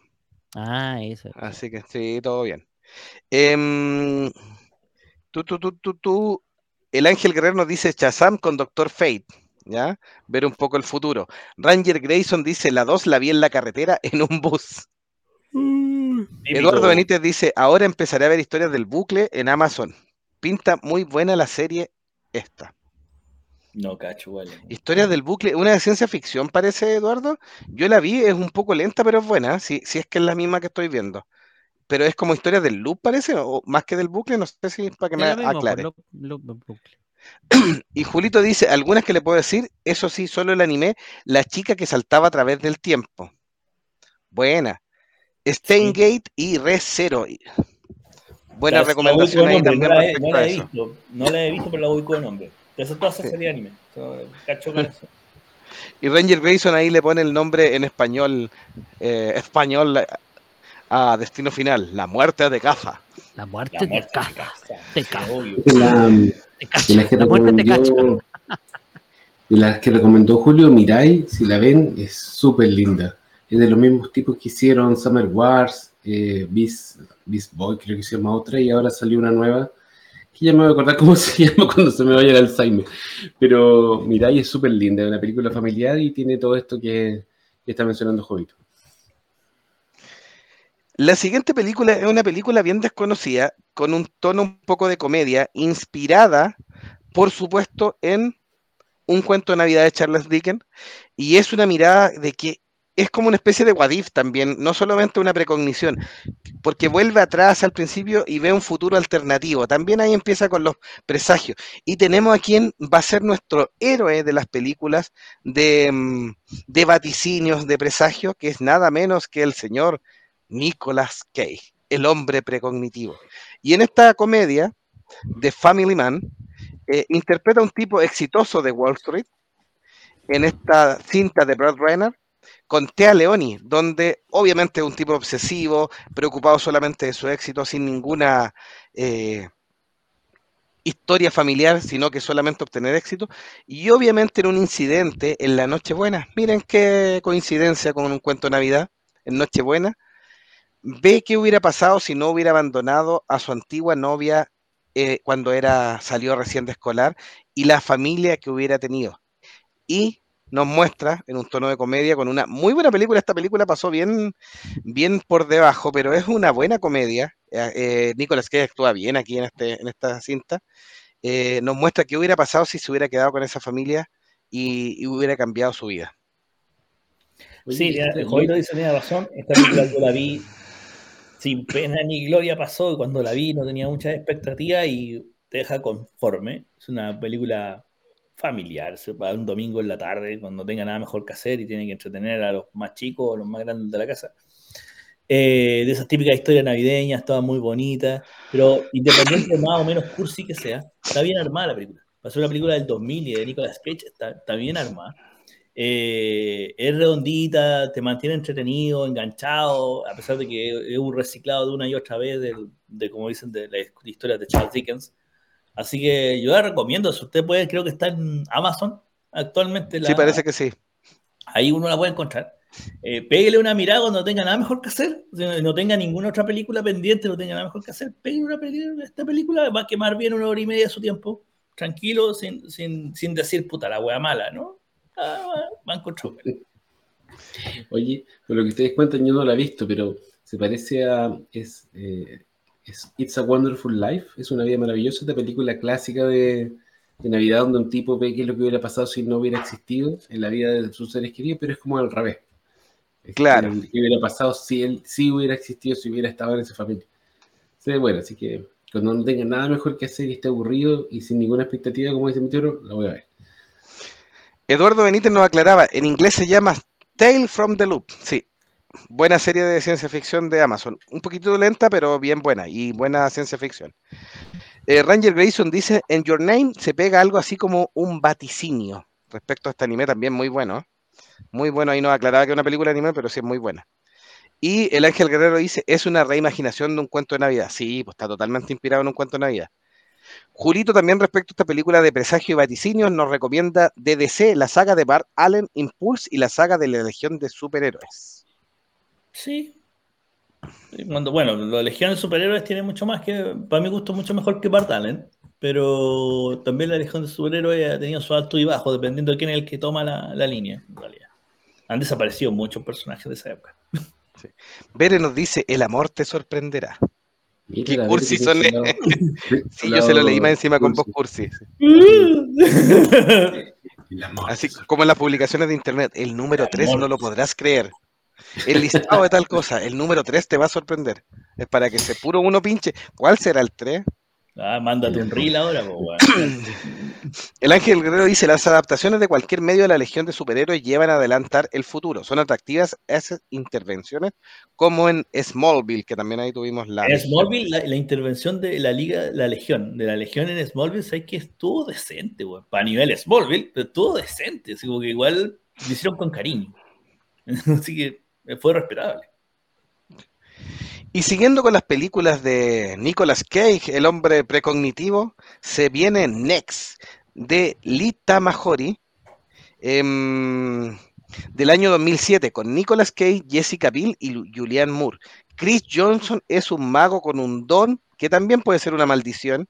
Ah, eso. Así que sí, todo bien. Tú, tú, tú, tú, tú. El Ángel Guerrero nos dice Shazam con Doctor Fate, ¿ya? Ver un poco el futuro. Ranger Grayson dice, la 2 la vi en la carretera en un bus. Típico, Eduardo. Benítez dice, ahora empezaré a ver historias del bucle en Amazon. Pinta muy buena la serie esta. No, cacho, vale. Historias del bucle, una de ciencia ficción parece, Eduardo. Yo la vi, es un poco lenta, pero es buena, si, si es que es la misma que estoy viendo. Pero es como historia del loop, parece, o más que del bucle, no sé si para que me mismo, pues, aclare. loop- loop- loop- bucle. Y Julito dice, algunas que le puedo decir, eso sí, solo el anime, la chica que saltaba a través del tiempo. Buena. Steingate y Re Zero. Buena recomendación ahí nombre, también no la, he, no la visto, no la he visto, pero la ubico de nombre. Eso es toda esa Sí. serie de anime. So, cacho con eso. Y Ranger Grayson ahí le pone el nombre en español, eh, español a Destino Final, La Muerte de Caza. La muerte La te muerte caza. de caza. De, la, de las que La muerte te cacha. recomendó, de las que recomendó Julio Mirai, si la ven, es súper linda. Es de los mismos tipos que hicieron Summer Wars, eh, Beast, Beast Boy, creo que se llama otra, y ahora salió una nueva, que ya me voy a acordar cómo se llama cuando se me vaya el Alzheimer. Pero Mirai es súper linda, es una película familiar y tiene todo esto que está mencionando Jovito. La siguiente película es una película bien desconocida, con un tono un poco de comedia, inspirada, por supuesto, en un cuento de Navidad de Charles Dickens, y es una mirada de que es como una especie de Wadif también, no solamente una precognición, porque vuelve atrás al principio y ve un futuro alternativo. También ahí empieza con los presagios. Y tenemos a quien va a ser nuestro héroe de las películas de, mm, vaticinios, de presagios, que es nada menos que el señor Nicolas Cage, el hombre precognitivo. Y en esta comedia de Family Man, eh, interpreta a un tipo exitoso de Wall Street, en esta cinta de Brad Renner, con Tea Leoni, donde obviamente es un tipo obsesivo, preocupado solamente de su éxito, sin ninguna eh, historia familiar, sino que solamente obtener éxito. Y obviamente en un incidente en la Nochebuena, miren qué coincidencia con un cuento de Navidad, en Nochebuena, ve qué hubiera pasado si no hubiera abandonado a su antigua novia eh, cuando era, salió recién de escolar y la familia que hubiera tenido. Y nos muestra en un tono de comedia con una muy buena película. Esta película pasó bien, bien por debajo, pero es una buena comedia. Eh, eh, Nicolas Cage actúa bien aquí en, este, en esta cinta. Eh, nos muestra qué hubiera pasado si se hubiera quedado con esa familia y, y hubiera cambiado su vida. Sí, este- el Jovito dice, tiene razón. Esta película yo la vi sin pena ni gloria pasó y cuando la vi no tenía muchas expectativas y te deja conforme. Es una película familiar, se va un domingo en la tarde cuando tenga nada mejor que hacer y tiene que entretener a los más chicos o los más grandes de la casa. Eh, de esas típicas historias navideñas, todas muy bonitas, pero independiente de más o menos cursi que sea, está bien armada la película. Pasó una película del 2000 y de Nicolas Cage, está, está bien armada. Eh, es redondita, te mantiene entretenido, enganchado, a pesar de que es un reciclado de una y otra vez de, de como dicen, de las historias de Charles Dickens. Así que yo la recomiendo, si usted puede, creo que está en Amazon actualmente. La, Sí, parece que sí. Ahí uno la puede encontrar. Eh, pégale una mirada cuando no tenga nada mejor que hacer, no tenga ninguna otra película pendiente, no tenga nada mejor que hacer, pégale una película, esta película va a quemar bien una hora y media de su tiempo, tranquilo, sin, sin, sin decir puta la wea mala, ¿no? Ah, va a encontrar. Oye, por lo que ustedes cuentan, yo no la he visto, pero se parece a. Es, eh, es It's a Wonderful Life, es una vida maravillosa, esta película clásica de, de Navidad donde un tipo ve qué es lo que hubiera pasado si no hubiera existido en la vida de sus seres queridos, pero es como al revés. Es Claro. ¿Qué hubiera pasado si él sí hubiera existido, si hubiera estado en esa familia? Sí, bueno, así que cuando no tenga nada mejor que hacer y esté aburrido y sin ninguna expectativa, como dice tío, la voy a ver. Eduardo Benítez nos aclaraba, en inglés se llama Tale from the Loop. Sí, buena serie de ciencia ficción de Amazon. Un poquito lenta, pero bien buena y buena ciencia ficción. Eh, Ranger Grayson dice, en Your Name se pega algo así como un vaticinio. Respecto a este anime también muy bueno. Muy bueno, ahí nos aclaraba que es una película de anime, pero sí es muy buena. Y el Ángel Guerrero dice, es una reimaginación de un cuento de Navidad. Sí, pues está totalmente inspirado en un cuento de Navidad. Julito también respecto a esta película de presagio y vaticinios nos recomienda DDC, la saga de Bart Allen, Impulse y la saga de la Legión de Superhéroes. Sí. Sí, Cuando, bueno, la Legión de Superhéroes tiene mucho más que, para mi gusto, mucho mejor que Bart Allen, pero también la Legión de Superhéroes ha tenido su alto y bajo, dependiendo de quién es el que toma la, la línea, en realidad. Han desaparecido muchos personajes de esa época. Bere nos dice, el amor te sorprenderá. Mira, Qué cursi son, Sí, yo se lo leí más encima con voz cursi. cursi. El amor. Así como en las publicaciones de internet, el número 3 no lo podrás creer. El listado de tal cosa, el número 3 te va a sorprender. Es para que se puro uno pinche. ¿Cuál será el 3? Ah, mándate un reel ahora, po. El Ángel Guerrero dice, las adaptaciones de cualquier medio de la Legión de Superhéroes llevan a adelantar el futuro. Son atractivas esas intervenciones, como en Smallville, que también ahí tuvimos la... En Smallville, la, la intervención de la Liga, la Legión, de la Legión en Smallville, sé que estuvo decente, weón. Para nivel Smallville, pero estuvo decente. Así como que igual lo hicieron con cariño. Así que fue respetable. Y siguiendo con las películas de Nicolas Cage, el hombre precognitivo, se viene Next, de Lee Tamahori, em, del año 2007, con Nicolas Cage, Jessica Biel y Julianne Moore. Chris Johnson es un mago con un don, que también puede ser una maldición,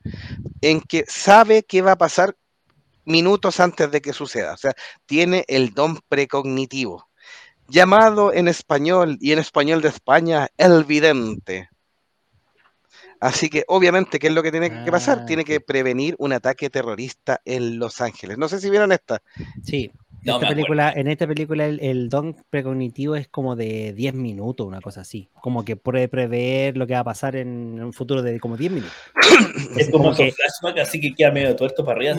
en que sabe qué va a pasar minutos antes de que suceda. O sea, tiene el don precognitivo. Llamado en español y en español de España, el vidente. Así que, obviamente, ¿qué es lo que tiene que pasar? Ah, Tiene que prevenir un ataque terrorista en Los Ángeles. No sé si vieron esta. Sí. No esta película, en esta película el, el don precognitivo es como de 10 minutos, una cosa así. Como que puede prever lo que va a pasar en un futuro de como 10 minutos. Es como, como que- flashbacks, así que queda medio tuerto para arriba.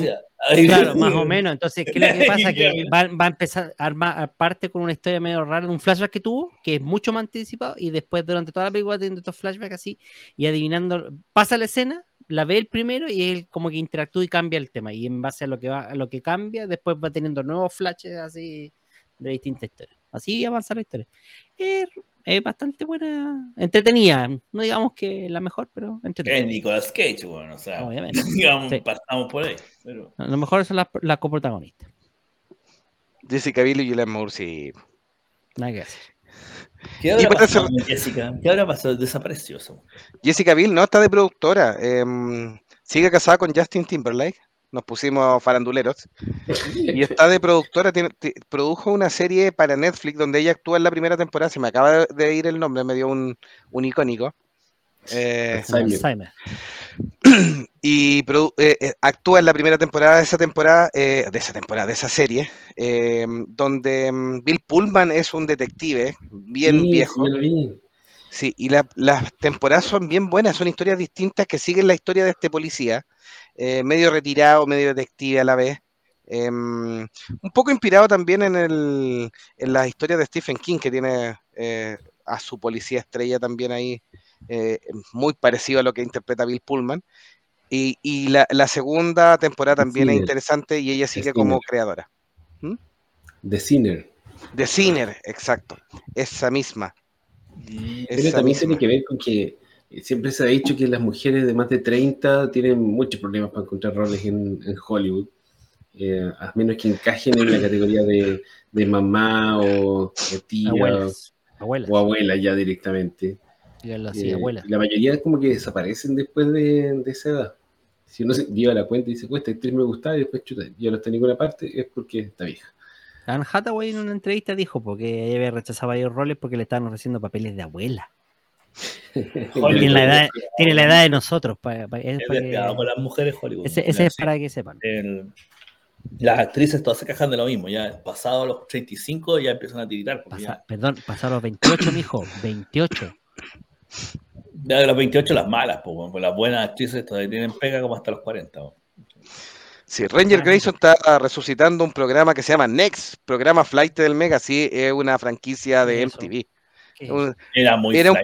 Claro, más o menos. Entonces, ¿qué es lo que pasa? Que va, va a empezar a armar parte con una historia medio rara, un flashback que tuvo, que es mucho más anticipado, y después durante toda la película teniendo estos flashbacks así, y adivinando, pasa la escena, la ve el primero y él como que interactúa y cambia el tema. Y en base a lo que va, a lo que cambia, después va teniendo nuevos flashes así de distintas historias. Así avanza la historia. Es, es bastante buena, entretenida. No digamos que la mejor, pero Es entretenida. Nicolas Cage, bueno, o sea, Obviamente. digamos, Sí. partamos por ahí. Pero... A lo mejor son las, las coprotagonistas. Jessica Biel y Julianne Moore, sí. Nada que hacer. ¿Qué habrá pasado con Jessica? ¿Qué habrá pasado? Desapareció. Jessica Biel no está de productora. em, sigue casada con Justin Timberlake. Nos pusimos faranduleros. Y está de productora. tiene- ti- produjo una serie para Netflix donde ella actúa en la primera temporada. Se me acaba de- de ir el nombre, me dio un, un icónico. Eh, Alzheimer. Alzheimer. y eh, eh, actúa en la primera temporada de esa temporada, eh, de esa temporada, de esa serie, eh, donde mm, Bill Pullman es un detective bien Sí, viejo. sí, y la- las temporadas son bien buenas, son historias distintas que siguen la historia de este policía, medio retirado, medio detective a la vez. em, un poco inspirado también en, el, en las historias de Stephen King, que tiene a su policía estrella también ahí, eh, muy parecido a lo que interpreta Bill Pullman. Y, y la, la segunda temporada también es interesante y ella sigue como creadora. The Sinner. The Sinner, exacto, esa misma. Pero esa también tiene misma. que ver con que siempre se ha dicho que las mujeres de más de 30 tienen muchos problemas para encontrar roles en, en Hollywood, eh, a menos que encajen en la categoría de, de mamá o, o tía Abuelas. Abuelas. o abuela ya directamente. Eh, abuelas. La mayoría como que desaparecen después de, de esa edad. Si uno se lleva la cuenta y dice, pues esta actriz me gustaba y después chuta, ya no está en ninguna parte, es porque está vieja. Anne Hathaway en una entrevista dijo porque ella había rechazado varios roles porque le estaban ofreciendo papeles de abuela. Tiene la edad, tiene la edad de nosotros. pa- pa- es Es para que- con las mujeres Hollywood. ese, ese es para que sepan. El- las actrices todas se quejan de lo mismo. Ya pasado los 35 ya empiezan a tiritar. Perdón, pasaron los 28, mijo. 28. De los 28 las malas, pues, bueno, pues las buenas actrices todavía tienen pega como hasta los 40. bueno. Sí, Ranger Grayson está resucitando un programa que se llama Next, programa Flight del Mega, sí, es una franquicia de. MTV. ¿Qué es Un- Era muy Era un,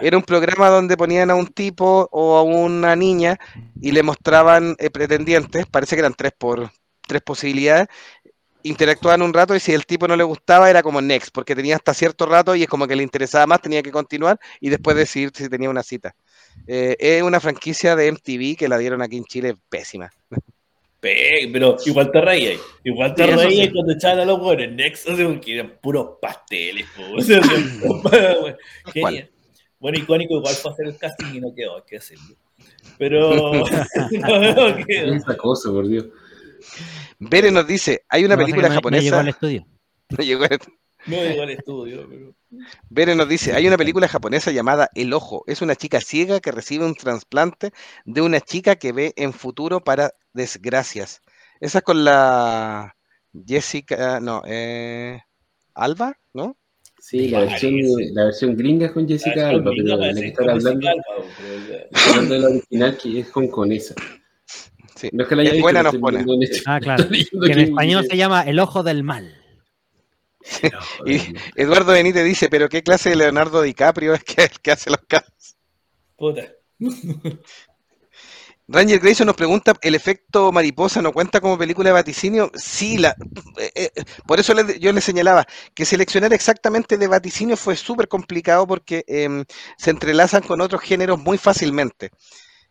era un programa donde ponían a un tipo o a una niña y le mostraban eh, pretendientes, parece que eran tres por tres posibilidades, interactuaban un rato y si el tipo no le gustaba era como next, porque tenía hasta cierto rato y es como que le interesaba más, tenía que continuar y después decidir si tenía una cita. Eh, es una franquicia de MTV que la dieron aquí en Chile pésima. Pe- Pero igual te reías. Igual te Sí, eso reías sí. cuando echaban a los buenos Next, así como que eran puros pasteles. po. O sea, Genial. Bueno, icónico igual fue hacer el casting y no quedó, hay que decirlo. Pero no, no quedó. Esa cosa, por Dios. Bere nos dice, hay una No, película no- no llegó japonesa. al estudio. no llegó a- No llegó al estudio, pero. Bere nos dice, hay una película japonesa llamada El Ojo. Es una chica ciega que recibe un trasplante de una chica que ve en futuro para desgracias. Esa es con la Jessica, no, eh, Alba, ¿no? Sí, la versión, la versión gringa es con Jessica Alba, pero la que hablando, estoy hablando de la original que es hongkonesa. Sí. No es que la haya Es visto, buena, nos pone. Ah, claro. Que en español se llama El Ojo del Mal. No, Y Eduardo Benítez dice, pero ¿qué clase de Leonardo DiCaprio es que, el que hace los casos? Puta. Ranger Grayson nos pregunta, ¿el efecto mariposa no cuenta como película de vaticinio? Sí, la, eh, eh, por eso le- yo le señalaba que seleccionar exactamente de vaticinio fue súper complicado porque em, se entrelazan con otros géneros muy fácilmente.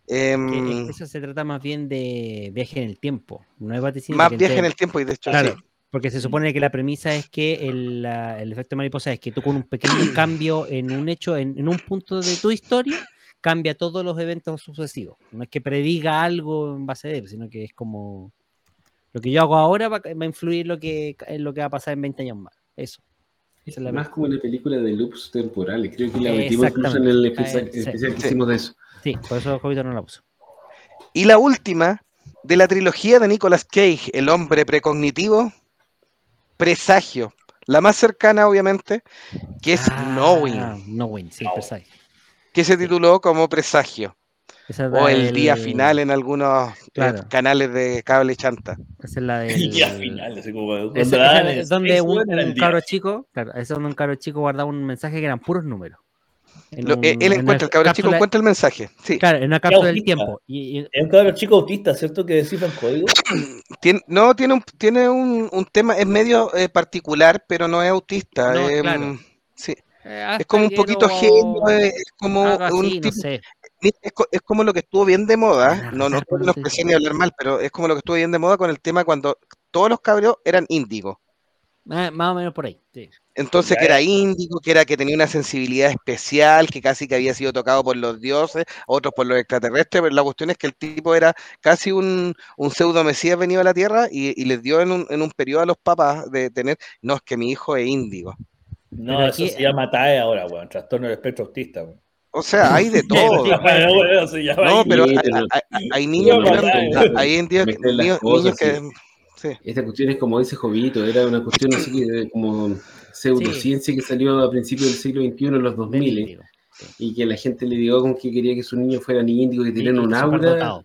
Em, eso se trata más bien de viaje en el tiempo. No es vaticinio. más viaje en el tiempo y de hecho Claro, sí. porque se supone que la premisa es que el, la- el efecto mariposa es que tú con un pequeño cambio en un hecho, en, en un punto de tu historia, cambia todos los eventos sucesivos. No es que prediga algo en base de él, sino que es como lo que yo hago ahora va, a- va a influir lo que, en lo que va a pasar en 20 años más. Eso. Esa es la Más como una película de loops temporales. Creo que la metimos incluso en el especial, Eh, sí. especial que hicimos de eso. Sí, por eso no la puso. Y la última de la trilogía de Nicolas Cage, El hombre precognitivo, Presagio. La más cercana, obviamente, que es Knowing, Ah, Knowing, sí. Presagio. que se tituló como Presagio. Esa es O el día final en algunos eh, Claro. canales de cable chanta. Esa es la del... El día final, así como. Es donde un, un final. chico, claro, es donde un cabro chico guardaba un mensaje que eran puros números. En Lo- un- eh, él en encuentra, el cabrón chico encuentra el mensaje. Sí. Claro, en una cápsula del tiempo. Y, y- Es un cabrón chico autista, ¿cierto? Que descifran código. Tien- no, tiene un, tiene un, un tema, es medio eh, particular, pero no es autista. No, em, claro. sí. eh, Es como un poquito genio, o es como un así, no tipo- sé. Es, co- es como lo que estuvo bien de moda, no, no no ni hablar mal, pero es como lo que estuvo bien de moda con el tema cuando todos los cabros eran índigos. Ah, más o menos por ahí. sí. Entonces Ya que era índigo, que era que tenía una sensibilidad especial, que casi que había sido tocado por los dioses, otros por los extraterrestres, pero la cuestión es que el tipo era casi un, un pseudo mesías venido a la Tierra y, y les dio en un, en un periodo a los papás de tener, no, es que mi hijo es índigo. No, Pero eso aquí- se llama TAE ahora, weón. Trastorno del espectro autista, weón. O sea, hay de todo. No, pero hay, pero- hay- hay niños que hay en día niños que sí. Esta cuestión es como dice Jovito, era una cuestión así que de- como pseudociencia que salió a principios del siglo XXI, en los 2000, Índigo. y que la gente le dio con que quería que su niño fuera índigo, que tenían un aura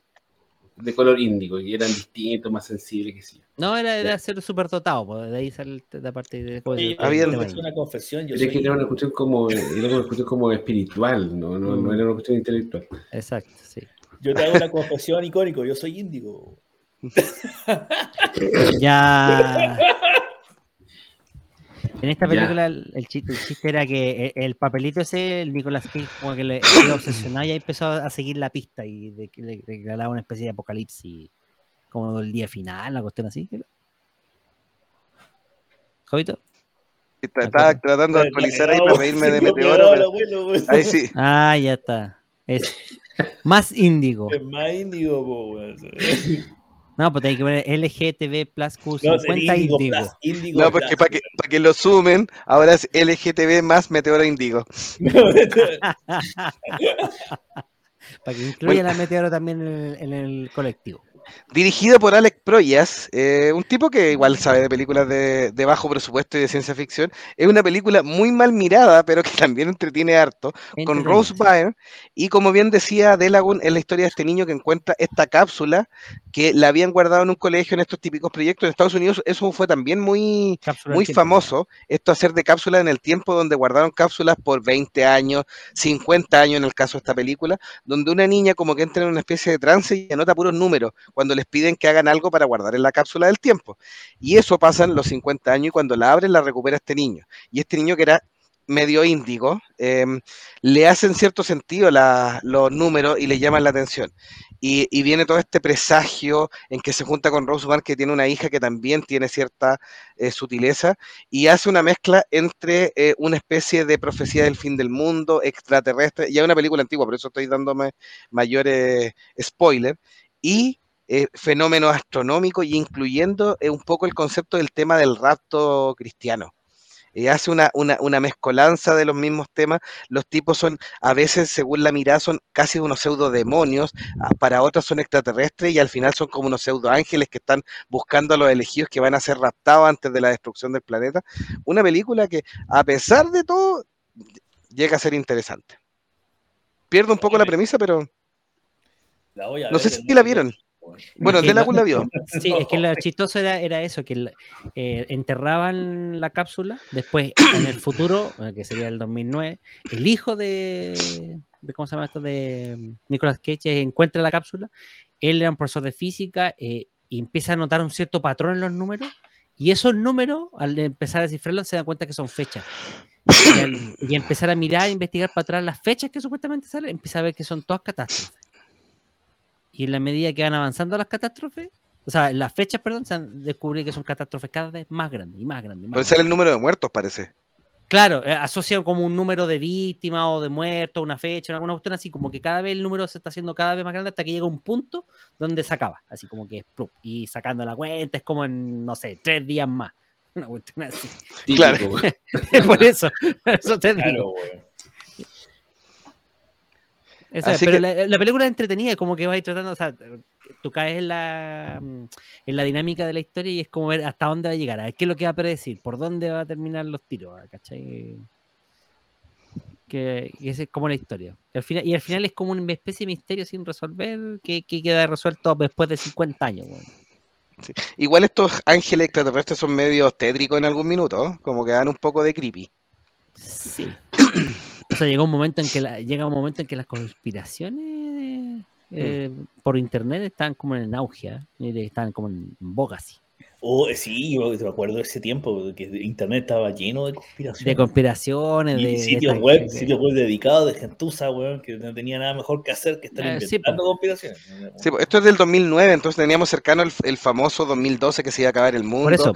de color índigo, y eran distintos, más sensibles que sí. No, era, era ser superdotado, pues, de ahí sale la parte de... De- Había- de- hice una confesión. Yo es que soy- era una cuestión como, era una cuestión como espiritual, no, no, no Mm. era una cuestión intelectual. Exacto, sí. Yo te hago una confesión icónico. Yo soy índigo. Ya. En esta película el, el chiste, el chiste era que e- el papelito ese, el Nicolas Cage, como que le quedó obsesionado y ahí empezó a seguir la pista y de, le regalaba una especie de apocalipsis, como el día final, una cuestión así. ¿Jovito? Está- Estaba tratando de actualizar ahí para reírme de Meteoro, pero ahí sí. Ah, ya está. Es más índigo. Es más índigo, po. No, pues tenés que poner LGTB Plus Q50 No, Índigo No, porque para que, para que lo sumen, ahora es LGTB más Meteoro Indigo. Para que incluyan a Meteoro también en el, en el colectivo. Dirigido por Alex Proyas, eh, un tipo que igual sabe de películas de, de bajo presupuesto y de ciencia ficción. Es una película muy mal mirada, pero que también entretiene harto, con Rose. Byrne. Y como bien decía Delagun, es la historia de este niño que encuentra esta cápsula que la habían guardado en un colegio en estos típicos proyectos. En Estados Unidos eso fue también muy, Cápsula muy famoso, esto hacer de cápsulas en el tiempo donde guardaron cápsulas por 20 años, 50 años en el caso de esta película, donde una niña como que entra en una especie de trance y anota puros números cuando les piden que hagan algo para guardar en la cápsula del tiempo. Y eso pasa en los 50 años y cuando la abren la recupera este niño. Y este niño que era medio índigo, eh, le hacen cierto sentido los números y le llaman la atención. Y, viene todo este presagio en que se junta con Rose Byrne, que tiene una hija que también tiene cierta eh, sutileza, y hace una mezcla entre eh, una especie de profecía del fin del mundo, extraterrestre, ya una película antigua, por eso estoy dándome mayores spoilers, y eh, fenómenos astronómicos y incluyendo eh, un poco el concepto del tema del rapto cristiano. Eh, hace una, una, una mezcolanza de los mismos temas. Los tipos son, a veces, según la mirada, son casi unos pseudo demonios, para otros son extraterrestres y al final son como unos pseudo ángeles que están buscando a los elegidos que van a ser raptados antes de la destrucción del planeta. Una película que, a pesar de todo, llega a ser interesante. Pierdo un poco la premisa, pero La voy a no sé si la vieron. Bueno, Delagun lo- la vio. Sí, es que lo chistoso era, era eso, que eh, enterraban la cápsula, después en el futuro, eh, que sería el 2009, el hijo de, de ¿cómo se llama esto? De Nicolas Cage encuentra la cápsula, él era un profesor de física eh, y empieza a notar un cierto patrón en los números, y esos números, al empezar a descifrarlos, se dan cuenta que son fechas. Y, al- y empezar a mirar, a investigar para atrás las fechas que supuestamente salen, empieza a ver que son todas catástrofes. Y en la medida que van avanzando las catástrofes, o sea, en las fechas, perdón, se han descubierto que son catástrofes cada vez más grandes y más grandes. y más Puede grandes. ser el número de muertos, parece. Claro, eh, asociado como un número de víctimas o de muertos, una fecha, alguna cuestión así, como que cada vez el número se está haciendo cada vez más grande hasta que llega un punto donde se acaba, así como que es plup, y sacando la cuenta es como en, no sé, tres días más. Una cuestión así. Típico, Claro. Por eso, por eso te digo. Claro. Eso es, pero que- la, la película es entretenida, como que vas tratando, o sea, tú caes en la, mm, en la dinámica de la historia y es como ver hasta dónde va a llegar, a ver qué es lo que va a predecir, por dónde va a terminar los tiros, ¿cachai? Que, esa es como la historia. Y al final, y al final es como una especie de misterio sin resolver que, que queda resuelto después de 50 años. Igual estos ángeles extraterrestres son medio tétricos en algún minuto, como que dan un poco de creepy. Sí. O sea, llega un momento en que la- llega un momento en que las conspiraciones eh, por internet están como en auge, ¿eh? Y están como en boga así. Oh, sí, yo me acuerdo de ese tiempo que internet estaba lleno de conspiraciones. De conspiraciones, Y de, sitios web, sitios web dedicados de gentuza, weón, que no tenía nada mejor que hacer que estar Eh, sí, inventando conspiraciones. Sí, esto es del 2009, entonces teníamos cercano el, el famoso 2012 que se iba a acabar el mundo. Por eso,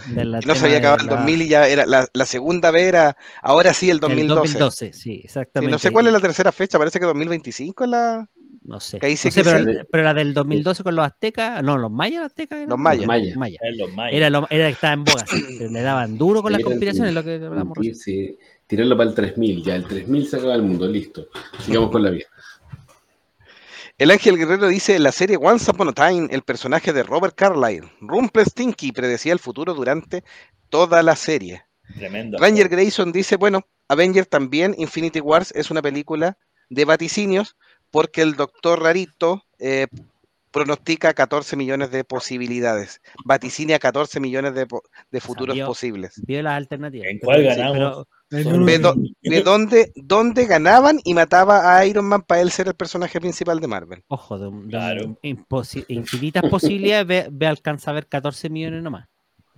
no se había acabado el la- 2000 y ya era la, la segunda vez era, ahora sí el del 2012. 2012, sí, Sí, exactamente. no sé cuál es la tercera fecha, parece que 2025 es la... No sé. que No sé, que pero, sí. pero la del 2012 con los aztecas, no, los mayas aztecas. eran? Los mayas. Los mayas. Era, lo, era que estaba en boga, le daban duro con las conspiraciones, lo que hablamos Sí, sí. Tirarlo para el 3000, ya el 3000 se acaba el mundo, listo. Sigamos con la vida. El Ángel Guerrero dice, en la serie Once Upon a Time, el personaje de Robert Carlyle, Rumpelstiltskin, predecía el futuro durante toda la serie. Tremendo. Ranger Grayson dice, bueno, Avenger también, Infinity Wars es una película de vaticinios porque el doctor Rarito eh, pronostica 14 millones de posibilidades, vaticinia 14 millones de, de futuros posibles. Vio las alternativas. ¿En cuál sí, ganamos? pero- Ve, do- ve dónde, dónde ganaban y mataba a Iron Man para él ser el personaje principal de Marvel. Ojo, de, un- de Claro. imposi- infinitas posibilidades, ve, ve alcanza a ver 14 millones nomás.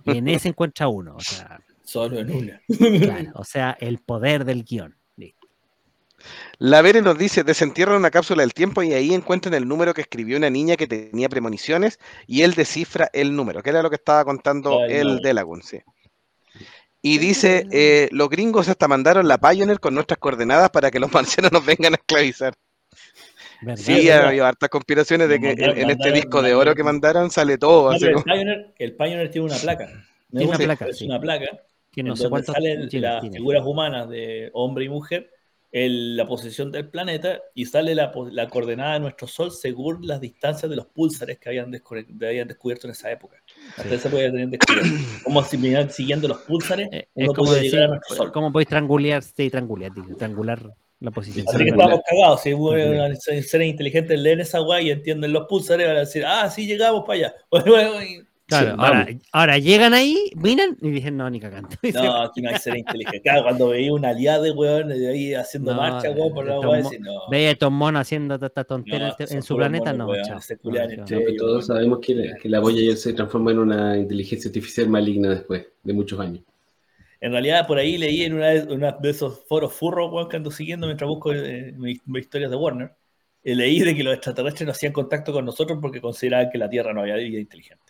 Y en ese encuentra uno. O sea, Solo en una. claro, o sea, el poder del guion. La Vere nos dice, desentierran una cápsula del tiempo y ahí encuentran el número que escribió una niña que tenía premoniciones y él descifra el número, que era lo que estaba contando Ah, el número. Delagun, sí. Y dice, eh, los gringos hasta mandaron la Pioneer con nuestras coordenadas para que los marcianos nos vengan a esclavizar. ¿verdad? Sí, Sí, ha verdad. habido hartas conspiraciones de que en, mandaron- en este mandaron- disco de oro que mandaron sale todo. No, así el, como- Pioneer, el Pioneer tiene una placa. Me Tiene una placa, Es sí. una placa que en no sé salen las tiene. figuras humanas de hombre y mujer, el- la posición del planeta y sale la, la coordenada de nuestro Sol según las distancias de los púlsares que habían, habían descubierto en esa época. Esa época ya tenían descubierto. Como si vinieran siguiendo los púlsares, Eh, uno como podía decir, llegar a nuestro Sol. ¿cómo podéis triangular? Sí, triangular, triangular la posición. Así que Sí, estamos cagados. Si hubo seres inteligentes leen esa guay y entienden los pulsares, van a decir, ah, sí, llegamos para allá. Bueno, bueno, y- Claro, Sí, ahora, llegan ahí, miran y dicen, no, ni cagando. No, aquí no hay seres inteligentes. Claro, cuando veía una aliada de weón de ahí haciendo No, marcha, weón, por la weón, decir, no. Ve a estos monos haciendo esta tontera No, en, su planeta, monos, no, weón, chao. se culean No, entre chao. No, pero todos sabemos que la, que la Voyager se transforma en una inteligencia artificial maligna después de muchos años. En realidad, por ahí leí en una de, una de esos foros furros, weón, que ando siguiendo mientras busco eh, mis, mis historias de Warner. eh, leí de que los extraterrestres no hacían contacto con nosotros porque consideraban que la Tierra no había vida inteligente.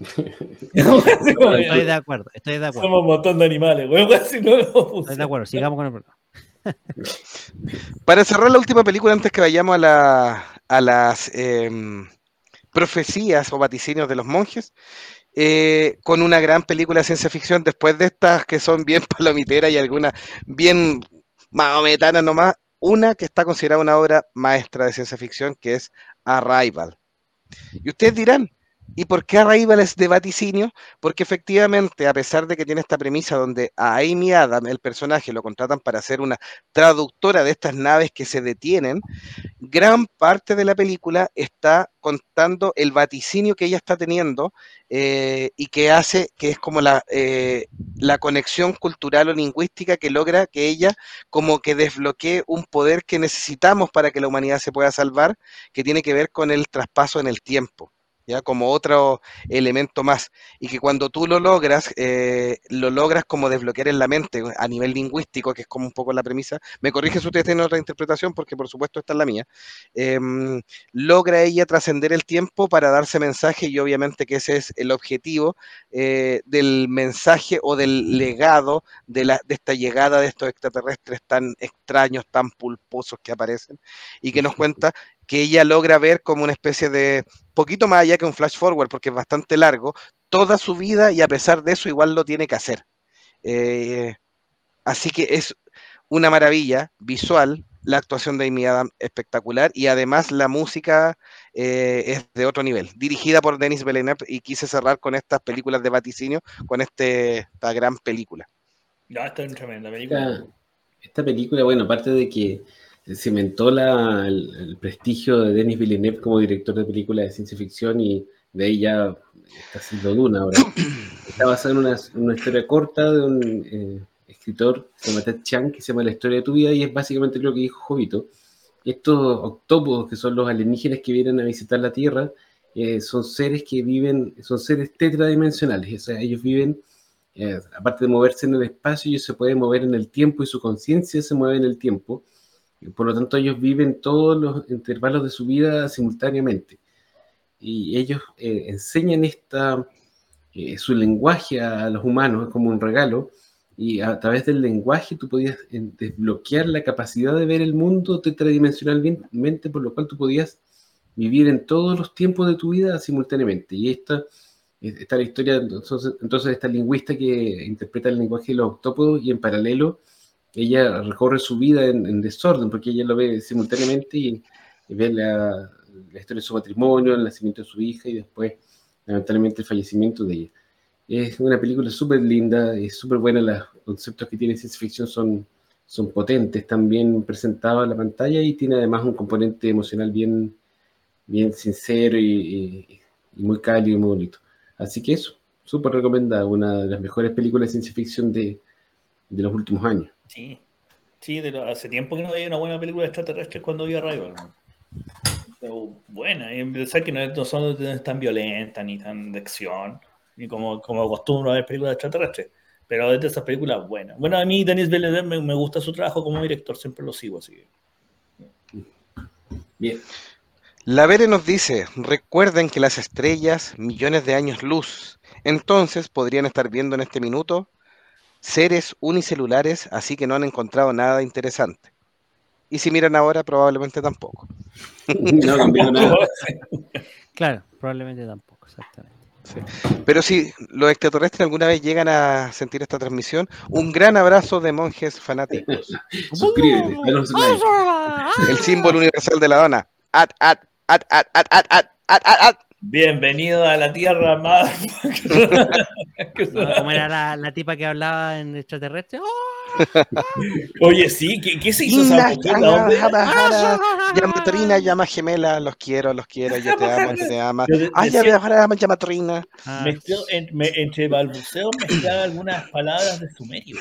Estoy de acuerdo, estoy de acuerdo. Somos un montón de animales, weón. Si no, no Estoy de acuerdo, sigamos con el programa. Para cerrar la última película, antes que vayamos a, la- a las em, profecías o vaticinios de los monjes, eh, con una gran película de ciencia ficción, después de estas que son bien palomiteras y algunas bien mahometanas nomás, una que está considerada una obra maestra de ciencia ficción, que es Arrival. Y ustedes dirán, ¿y por qué Arrival de vaticinio? Porque efectivamente, a pesar de que tiene esta premisa donde a Amy Adam, el personaje, lo contratan para ser una traductora de estas naves que se detienen, gran parte de la película está contando el vaticinio que ella está teniendo eh, y que hace que es como la, eh, la conexión cultural o lingüística que logra que ella como que desbloquee un poder que necesitamos para que la humanidad se pueda salvar, que tiene que ver con el traspaso en el tiempo. ¿Ya? como otro elemento más, y que cuando tú lo logras, eh, lo logras como desbloquear en la mente a nivel lingüístico, que es como un poco la premisa, me corrige si ustedes tienen otra interpretación, porque por supuesto esta es la mía, em, logra ella trascender el tiempo para darse mensaje y obviamente que ese es el objetivo eh, del mensaje o del legado de, la, de esta llegada de estos extraterrestres tan extraños, tan pulposos que aparecen y que nos cuenta que ella logra ver como una especie de, poquito más allá que un flash forward, porque es bastante largo, toda su vida y a pesar de eso igual lo tiene que hacer. Eh, así que es una maravilla visual, la actuación de Amy Adam espectacular y además la música eh, es de otro nivel, dirigida por Denis Villeneuve y quise cerrar con estas películas de vaticinio, con este, esta gran película. No, esto es tremenda película. Esta, esta película, bueno, aparte de que cimentó la, el, el prestigio de Denis Villeneuve como director de películas de ciencia ficción y de ahí ya está haciendo Duna ahora. Está basada en una, una historia corta de un eh, escritor que se llama Ted Chiang, que se llama La historia de tu vida y es básicamente lo que dijo Jovito. Estos octópodos, que son los alienígenas que vienen a visitar la Tierra, eh, son seres que viven, son seres tetradimensionales, o sea, ellos viven eh, aparte de moverse en el espacio, ellos se pueden mover en el tiempo y su conciencia se mueve en el tiempo. Por lo tanto, ellos viven todos los intervalos de su vida simultáneamente. Y ellos eh, enseñan esta, eh, su lenguaje a, los humanos, como un regalo. Y a través del lenguaje tú podías eh, desbloquear la capacidad de ver el mundo tetradimensionalmente, por lo cual tú podías vivir en todos los tiempos de tu vida simultáneamente. Y esta está la historia, entonces, entonces esta lingüista que interpreta el lenguaje de los octópodos y en paralelo ella recorre su vida en, en desorden porque ella lo ve simultáneamente y, y ve la, la, historia de su matrimonio, el nacimiento de su hija y después lamentablemente el fallecimiento de ella. Es una película súper linda, es súper buena, los conceptos que tiene ciencia ficción son, son potentes, están bien presentados en la pantalla y tiene además un componente emocional bien, bien sincero y, y, y muy cálido y muy bonito. Así que eso, súper recomendada, una de las mejores películas de ciencia ficción de, de los últimos años. Sí, sí, de lo, hace tiempo que no veía una buena película extraterrestre cuando vi Arrival. Pero buena, y pensar que no, no son tan violentas ni tan de acción, ni como, como acostumbro a ver películas extraterrestres. Pero es de esas películas buenas. Bueno, a mí Denis Villeneuve me, me gusta su trabajo como director, siempre lo sigo así. Bien. La Vere nos dice, recuerden que las estrellas, millones de años luz, entonces podrían estar viendo en este minuto seres unicelulares, así que no han encontrado nada interesante. Y si miran ahora, probablemente tampoco. No cambió nada. Claro, probablemente tampoco, exactamente. Pero si los extraterrestres alguna vez llegan a sentir esta transmisión, un gran abrazo de monjes fanáticos. Suscríbete. El símbolo universal de la dona. At, at, at, at, at, at, at, at, at, at. Bienvenido a la tierra más. No, como era la, la tipa que hablaba en extraterrestre. ¡Oh! Oye, sí, ¿qué, qué se hizo esa mujer? ¿De dónde? Llamatrina, llama gemela, los quiero, los quiero, yo te amo, yo te amo. Ay, ya decía- me llama. Ah, Mezcló en- me- entre balbuceos mezclaba algunas palabras de sumerio.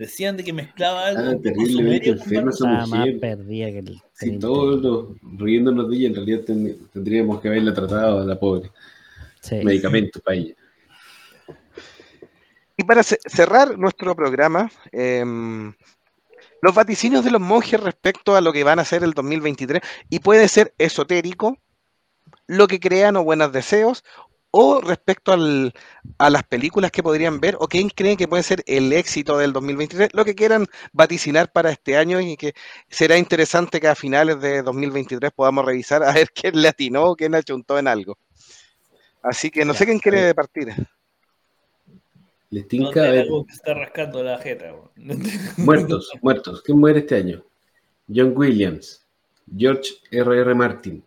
Decían de que mezclaba algo. Ah, con terriblemente enferma esa más mujer. perdida que el. Si todos los- riéndonos de ella, en realidad ten- tendríamos que haberla tratado a la pobre. Sí. Medicamentos para ella. Y para ce- cerrar nuestro programa, em, los vaticinios de los monjes respecto a lo que van a hacer el 2023, y puede ser esotérico, lo que crean o buenos deseos, o respecto al- a las películas que podrían ver, o quién creen que puede ser el éxito del 2023, lo que quieran vaticinar para este año y que será interesante que a finales de 2023 podamos revisar a ver quién le atinó o quién achuntó en algo. Así que no sé quién quiere partir. No tinca a ver. está rascando la jeta. Muertos, muertos. ¿Quién muere este año? John Williams, George R.R. Martin.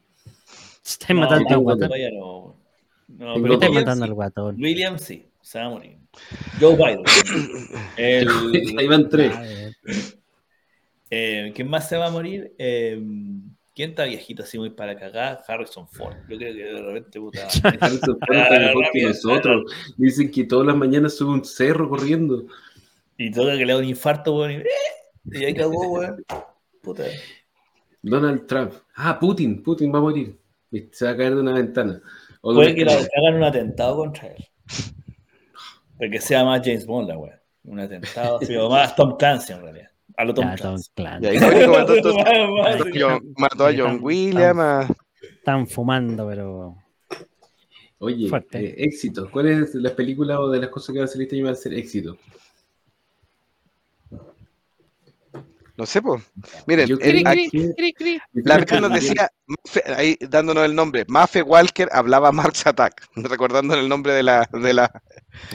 Estáis No, matando no. No, Tengo ¿Por qué pero estáis Williams, matando al guatón? Williams sí, se va a morir. Joe Biden. El, Ahí van tres. Eh, ¿Quién más se va a morir? Eh, ¿Quién está viejito así muy para cagar? Harrison Ford. Yo creo que de repente, puta. Harrison Ford está mejor que nosotros. Dicen que todas las mañanas sube un cerro corriendo. Y toca que le da un infarto, weón. Y, ¡eh! y ahí cagó, weón. Puta. Donald Trump. Ah, Putin. Putin va a morir. Se va a caer de una ventana. Puede que le escalera. hagan un atentado contra él. Porque sea más James Bond, la weón. Un atentado, así, o más Tom Clancy en realidad. A lo Tom Ya, Tom Clancy. Que mató, a John- mató a John Williams. Están fumando, pero. Oye, Fuerte. eh, éxito. ¿Cuáles de las películas o de las cosas que van a salir este año van a ser éxito? No sé, pues. Miren, Yo el- aquí- la nos decía, Mafe- ahí dándonos el nombre, Mafe Walker hablaba Mars Attack, recordando el nombre de la, de la,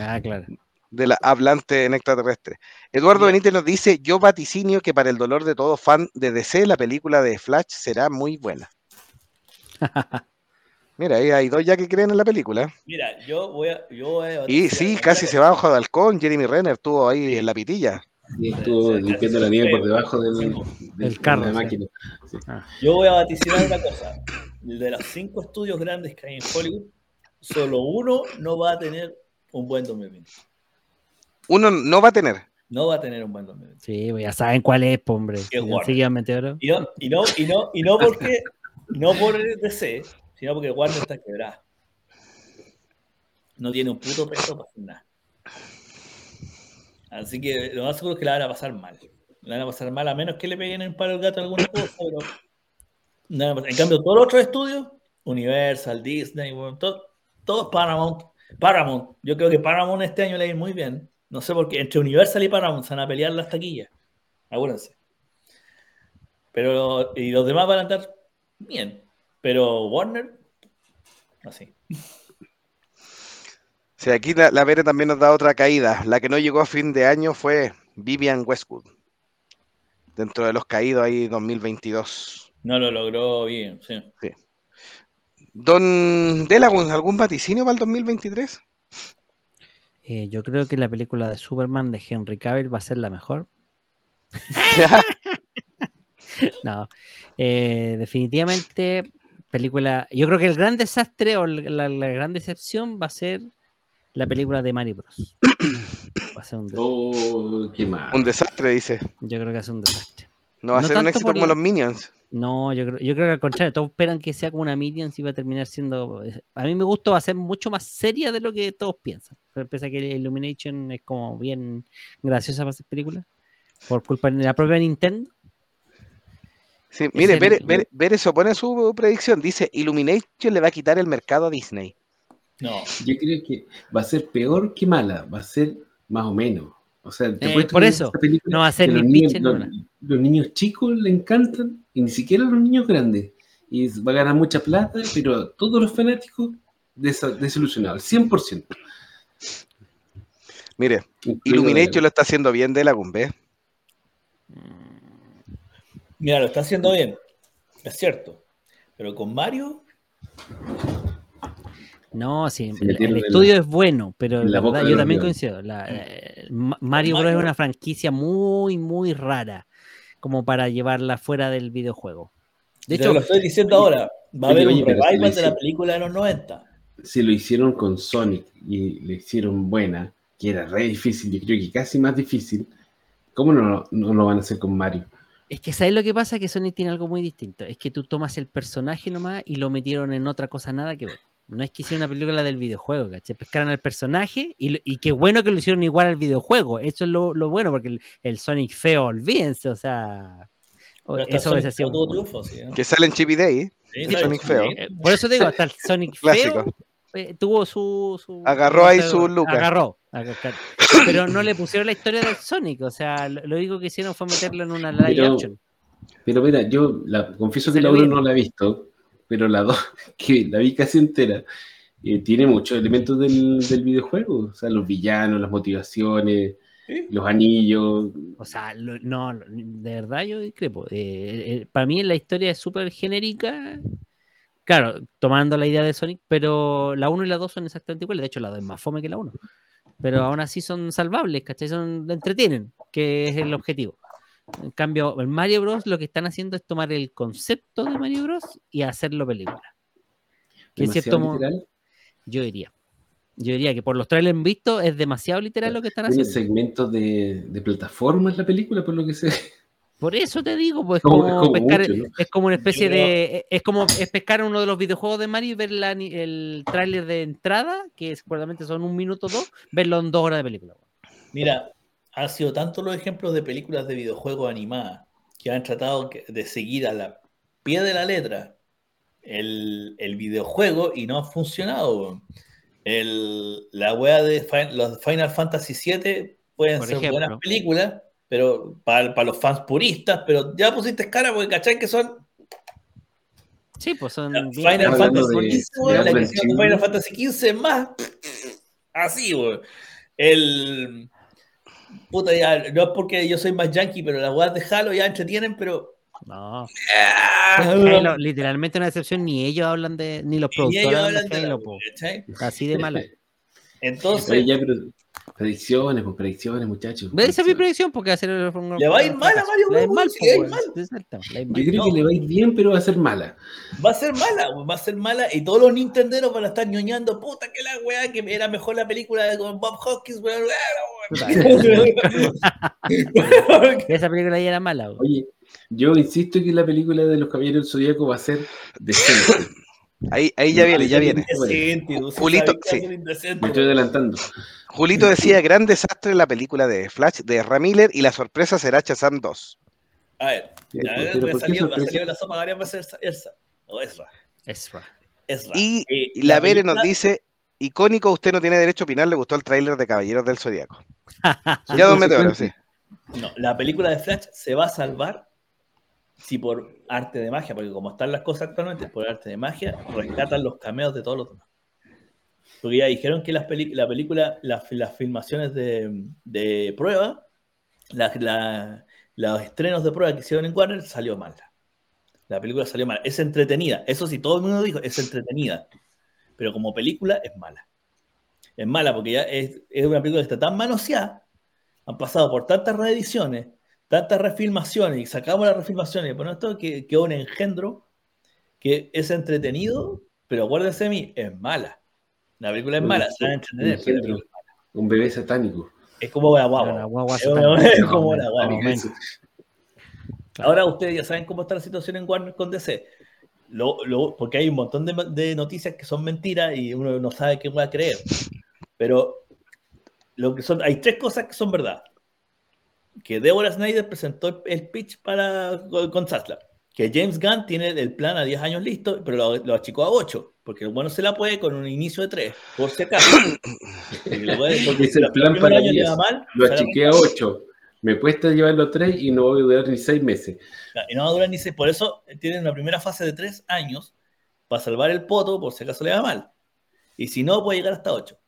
Ah, claro. de la hablante en extraterrestre. Eduardo Benítez nos dice, yo vaticinio que para el dolor de todo fan de DC, la película de Flash será muy buena. Mira, ahí hay dos ya que creen en la película. Mira, yo voy a. Yo voy a Y sí, casi se va bajo de halcón, Jeremy Renner estuvo ahí en la pitilla. Y estuvo limpiando la nieve por debajo del, Del de carro, la sí. máquina. Yo voy a vaticinar una cosa. De los cinco estudios grandes que hay en Hollywood, solo uno no va a tener un buen 2020. Uno no va a tener. No va a tener un buen 2020. Sí, ya saben cuál es, hombre. Y no, y no, y no, y no porque, no por el DC, sino porque Warner está quebrada. No tiene un puto peso para hacer nada. Así que lo más seguro es que la van a pasar mal. La van a pasar mal, a menos que le peguen el palo al gato alguna cosa, pero. En cambio, todos los otros estudios, Universal, Disney, bueno, todo, todos Paramount. Paramount, yo creo que Paramount este año le va a ir muy bien. No sé por qué, entre Universal y Paramount se van a pelear las taquillas. Acuérdense. Pero, y los demás van a andar bien. Pero Warner, así. Sí, aquí la, la Vere también nos da otra caída. La que no llegó a fin de año fue Vivian Westwood. Dentro de los caídos ahí 2022. No lo logró bien, sí. Don Delagun, ¿algún vaticinio para el 2023? Eh, yo creo que la película de Superman de Henry Cavill va a ser la mejor. No, eh, definitivamente película. Yo creo que el gran desastre o la, la gran decepción va a ser la película de Mario Bros. Va a ser un desastre. Oh, qué mal. Un desastre, dice. Yo creo que va a ser un desastre. No va a No ser un éxito como los Minions. No, yo creo, yo creo que al contrario, todos esperan que sea como una Minions y va a terminar siendo. A mí me gusta, va a ser mucho más seria de lo que todos piensan. Pero pese a que Illumination es como bien graciosa para hacer películas, por culpa de la propia Nintendo. Sí, mire, Bere- Bere se opone a su predicción. Dice, Illumination le va a quitar el mercado a Disney. No, Yo creo que va a ser peor que mala, va a ser más o menos. O sea, te Eh, por que eso, película no va a ser que los ni niños, en los, una. los niños chicos le encantan y ni siquiera los niños grandes. Y va a ganar mucha plata, pero todos los fanáticos desa- desilusionados, 100%. Mire, Illumination lo está haciendo bien de la Gumbe. Mira, lo está haciendo bien, es cierto. Pero con Mario, No, sí, el, estudio la- es bueno, pero la verdad, de yo también coincido. la- eh, Ma- Mario Bros. es una franquicia muy, muy rara como para llevarla fuera del videojuego. De hecho, lo estoy diciendo ahora, va a haber oye, un revival de la película de los 90. Si lo hicieron con Sonic y le hicieron buena, que era re difícil, yo creo que casi más difícil, ¿cómo no, no lo van a hacer con Mario? es que ¿sabes lo que pasa? Que Sonic tiene algo muy distinto. Es que tú tomas el personaje nomás y lo metieron en otra cosa nada que ver. No es que hicieron una película del videojuego, ¿cachai? Pescaron al personaje y, y qué bueno que lo hicieron igual al videojuego. Eso es lo, lo bueno, porque el, el Sonic feo, olvídense, o sea... Eso Sonic hubiese sido tuvo muy- triunfo, sí, ¿no? Que sale en Chippy Day. Sí, Sí, ¿sabes? Sonic feo. Eh, Por eso te digo, hasta el Sonic feo eh, tuvo su, su- Agarró ahí su Luca. Agarró. agar- Pero no le pusieron la historia del Sonic. O sea, lo, lo único que hicieron fue meterlo en una live Pero- action. Pero mira, yo la, confieso que la le 1 viene. no la he visto, pero la 2, que la vi casi entera, eh, tiene muchos elementos del, del videojuego. O sea, los villanos, las motivaciones, Sí. los anillos. O sea, lo- no, de verdad yo discrepo. Eh, eh, para mí la historia es súper genérica. Claro, tomando la idea de Sonic, pero la 1 y la 2 son exactamente iguales. De hecho, la 2 es más fome que la 1. Pero aún así son salvables, ¿cachai? Son, entretienen, que es el objetivo. En cambio, en Mario Bros. lo que están haciendo es tomar el concepto de Mario Bros. y hacerlo película. Que en cierto modo, yo diría. Yo diría que por los trailers vistos es demasiado literal lo que están Tiene haciendo. segmentos de, de plataformas la película, por lo que sé. Por eso te digo, pues Como- como, es como pescar, mucho, ¿no? es como una especie de, es como es pescar uno de los videojuegos de Mario y ver la el tráiler de entrada, que seguramente son un minuto o dos, verlo en dos horas de película. Mira, han sido tantos los ejemplos de películas de videojuegos animadas que han tratado de seguir a la pie de la letra el, el videojuego y no ha funcionado. El, la wea de Fin- los Final Fantasy VII pueden Por ser ejemplo. buenas películas, pero para, para los fans puristas, pero ya pusiste cara porque cachai que son Sí, pues son la Final Fantasy XV, la que. Final Fantasy XV es más así, weón. El puta ya, no es porque yo soy más yankee, pero las weas de Halo ya entretienen, pero No, Ah, Halo, literalmente una excepción, ni ellos hablan de, ni los productores ellos hablan de de la Halo. ¿cachai? así de mala. Entonces, Oye, ya, pero predicciones, pues predicciones, muchachos. Esa es mi predicciones. predicción porque va a ser Le va a ir mal a Mario Le va a ir Bros, mal, sí, po, le va a ir weón. mal. Exacto, le va a ir Yo mal. creo No. que le va a ir bien, pero va a ser mala. va a ser mala, weón, va a ser mala y todos los nintenderos van a estar ñoñando, puta que la weá, que era mejor la película de con Bob Hawkins, weón. Esa película ya era mala. weón. Oye, yo insisto que la película de los Caballeros del Zodíaco va a ser decente. Ahí, ahí ya viene, ya viene. Julito, sí. Me estoy adelantando. Julito decía, gran desastre la película de Flash de Ramiller y la sorpresa será Shazam 2. A ver, Pero- a ver, pero me ¿por qué salió, me sorpresa? salió la sopa varias veces Elsa, o Ezra, Ezra. Ezra. Y Eh, la Vere nos dice, icónico, usted no tiene derecho a opinar, le gustó el tráiler de Caballeros del Zodíaco. Ya dos meteoros, sí. No, la película de Flash se va a salvar si por arte de magia, porque como están las cosas actualmente, por arte de magia, rescatan los cameos de todos los demás. Porque ya dijeron que las la película, las, filmaciones de, prueba, los estrenos de prueba que hicieron en Warner salió mal. La película salió mal. Es entretenida. Eso sí, todo el mundo dijo, es entretenida. Pero como película es mala. Es mala porque ya es, es una película que está tan manoseada han pasado por tantas reediciones, tantas refilmaciones, y sacamos las refilmaciones, pero esto que quedó un engendro que es entretenido, pero acuérdense de mí, es mala. La película es mala, se van a entretener, engendro, un bebé satánico. es como la guagua. una guagua Es como la guagua. Ahora ustedes ya saben cómo está la situación en Warner con DC. Lo- lo- porque hay un montón de, de noticias que son mentiras y uno no sabe qué va a creer. Pero lo que son, hay tres cosas que son verdad. Que Deborah Snyder presentó el pitch para con Zaslav. Que James Gunn tiene el plan a 10 años listo, pero lo, lo achicó a 8. porque el bueno se la puede con un inicio de 3, por si acaso. Es si el plan para año le 10. va mal, Lo achiqué a 8. Me cuesta llevarlo 3 y no voy a durar ni 6 meses. y no va a durar ni seis. Por eso tienen una primera fase de 3 años para salvar el poto, por si acaso le va mal. Y si no, puede llegar hasta 8.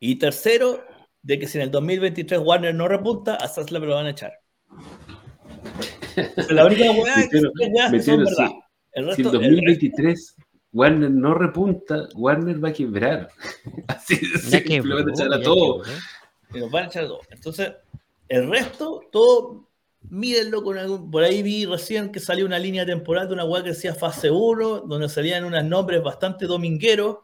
Y tercero, de que si en el 2023 Warner no repunta, a Zaslav lo van a echar. La única weá que, weas que son metieron, verdad. sí. El Si resto, el el 2023 Warner no repunta, Warner va a quebrar. Así de simple, van a echar a todo. quebró. nos van a echar dos. Entonces, el resto, todo, mírenlo con algún. Por ahí vi recién que salió una línea temporal de una weá que decía fase 1, donde salían unos nombres bastante domingueros,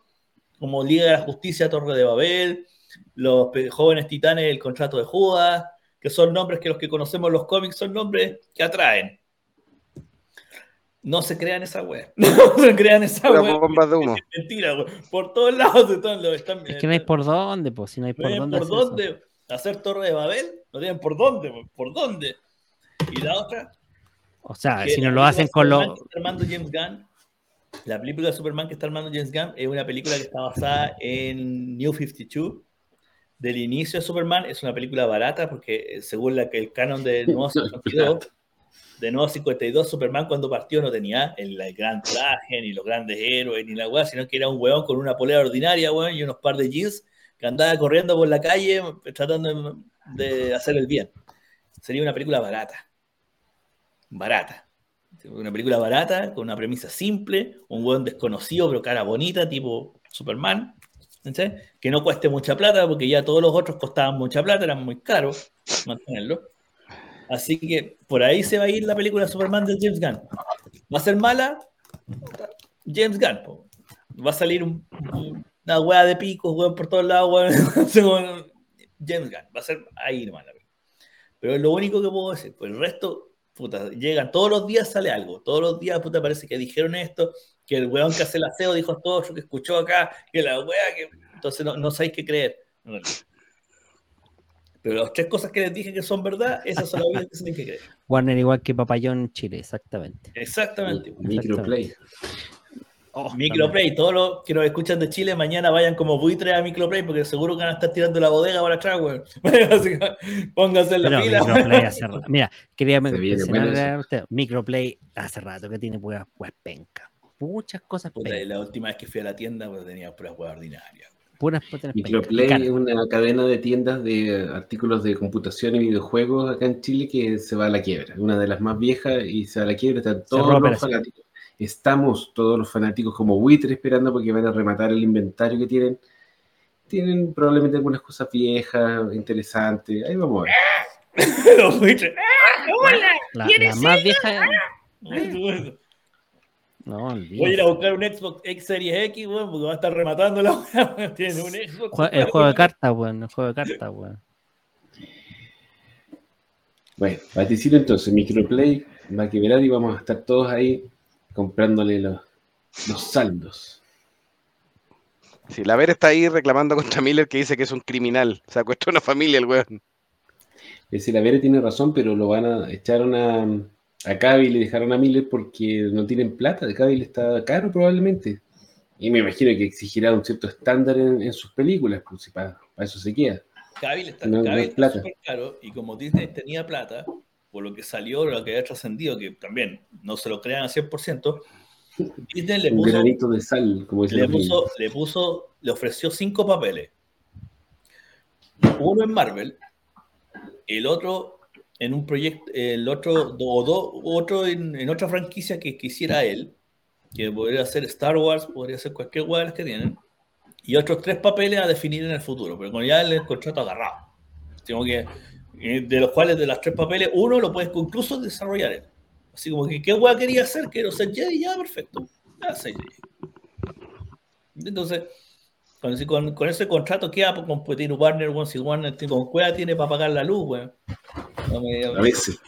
como Liga de la Justicia, Torre de Babel, los jóvenes titanes, el contrato de Judas, que son nombres que los que conocemos en los cómics son nombres que atraen. No se crean esa weá. No se crean esa weá. bombas de humo. Mentira, weá. Por todos lados están los. Están, Es que no hay por dónde, pues, si no hay no por tienen dónde. por hacer eso. dónde hacer Torre de Babel, no tienen por dónde, po, por dónde. Y la otra, O sea, si no lo hacen con los. que está armando James Gunn, la película de Superman que está armando James Gunn es una película que está basada en New 52. Del inicio de Superman es una película barata porque eh, según la que el canon de Nuevo 52, de Nuevo 52, Superman cuando partió no tenía el, el gran traje, ni los grandes héroes, ni la weá, sino que era un weón con una polera ordinaria, weón, y unos par de jeans que andaba corriendo por la calle tratando de, de hacer el bien. Sería una película barata. Barata. Una película barata, con una premisa simple, un weón desconocido, pero cara bonita, tipo Superman, ¿cachai? que no cueste mucha plata, porque ya todos los otros costaban mucha plata, eran muy caros mantenerlo. Así que por ahí se va a ir la película Superman de James Gunn. ¿Va a ser mala? James Gunn. po. Va a salir un- un- una hueá de picos, weón, por todos lados, James Gunn. Va a ser ahí nomás la película. Pero es lo único que puedo decir. Pues el resto, puta, llegan todos los días sale algo. Todos los días, puta, parece que dijeron esto, que el weón que hace el aseo dijo todo lo que escuchó acá, que la wea que. Entonces no, no sabéis qué creer. Pero las tres cosas que les dije que son verdad, esas son las que se tienen que creer. Warner igual que Papayón Chile, exactamente. Exactamente. Microplay. Oh, Microplay, todos los que nos escuchan de Chile, mañana vayan como buitres a Microplay, porque seguro que van a estar tirando la bodega para atrás, que Pónganse en la Pero fila. Microplay hace rato. Mira, quería mencionarle a usted, Microplay hace rato que tiene puras pues penca. Muchas cosas Puta, la última vez que fui a la tienda, pues tenía puras huevas ordinarias. Puras. Microplay es una cadena de tiendas de artículos de computación y videojuegos acá en Chile que se va a la quiebra. Una de las más viejas y se va a la quiebra. Están todos los fanáticos. Estamos todos los fanáticos como buitres esperando porque van a rematar el inventario que tienen. Tienen probablemente algunas cosas viejas, interesantes. Ahí vamos a ver. Los buitres. La, la más vieja. Voy No, a ir a buscar un Xbox X Series X, weón, porque va a estar rematando la. Tiene un Xbox. Jue- El juego de cartas, weón. El juego de cartas, weón. Bueno, vaticino entonces, Microplay y vamos a estar todos ahí comprándole los, los saldos. Si la Ver está ahí reclamando contra Miller que dice que es un criminal. Se acuesta una familia el weón. Es decir, la Vere tiene razón, pero lo van a echaron a, a Cavill y le dejaron a Miller porque no tienen plata. Cavill está caro probablemente. Y me imagino que exigirá un cierto estándar en, en sus películas, pues para, para eso se queda. Cavill está, No- Cavill está plata. caro y como Disney tenía plata, por lo que salió, lo que había trascendido, que también no se lo crean al 100%, Disney le un puso, granito de sal, como dicen le puso, le puso, le ofreció cinco papeles. Uno en Marvel, el otro en un proyecto, el otro, o dos, otro en, en otra franquicia que quisiera él, que podría ser Star Wars, podría ser cualquier hueá de las que tienen, y otros tres papeles a definir en el futuro, pero con ya el contrato agarrado. Tengo que, eh, de los cuales de las tres papeles, uno lo puedes incluso desarrollar él. Así como que, ¿qué hueá quería hacer? Quiero ser Jedi, ya, perfecto. Ya, soy Jedi. Entonces, con con, ese contrato queda por competir Warner, weón, si Warner con cueva tiene para pagar la luz, weón. No me- A veces.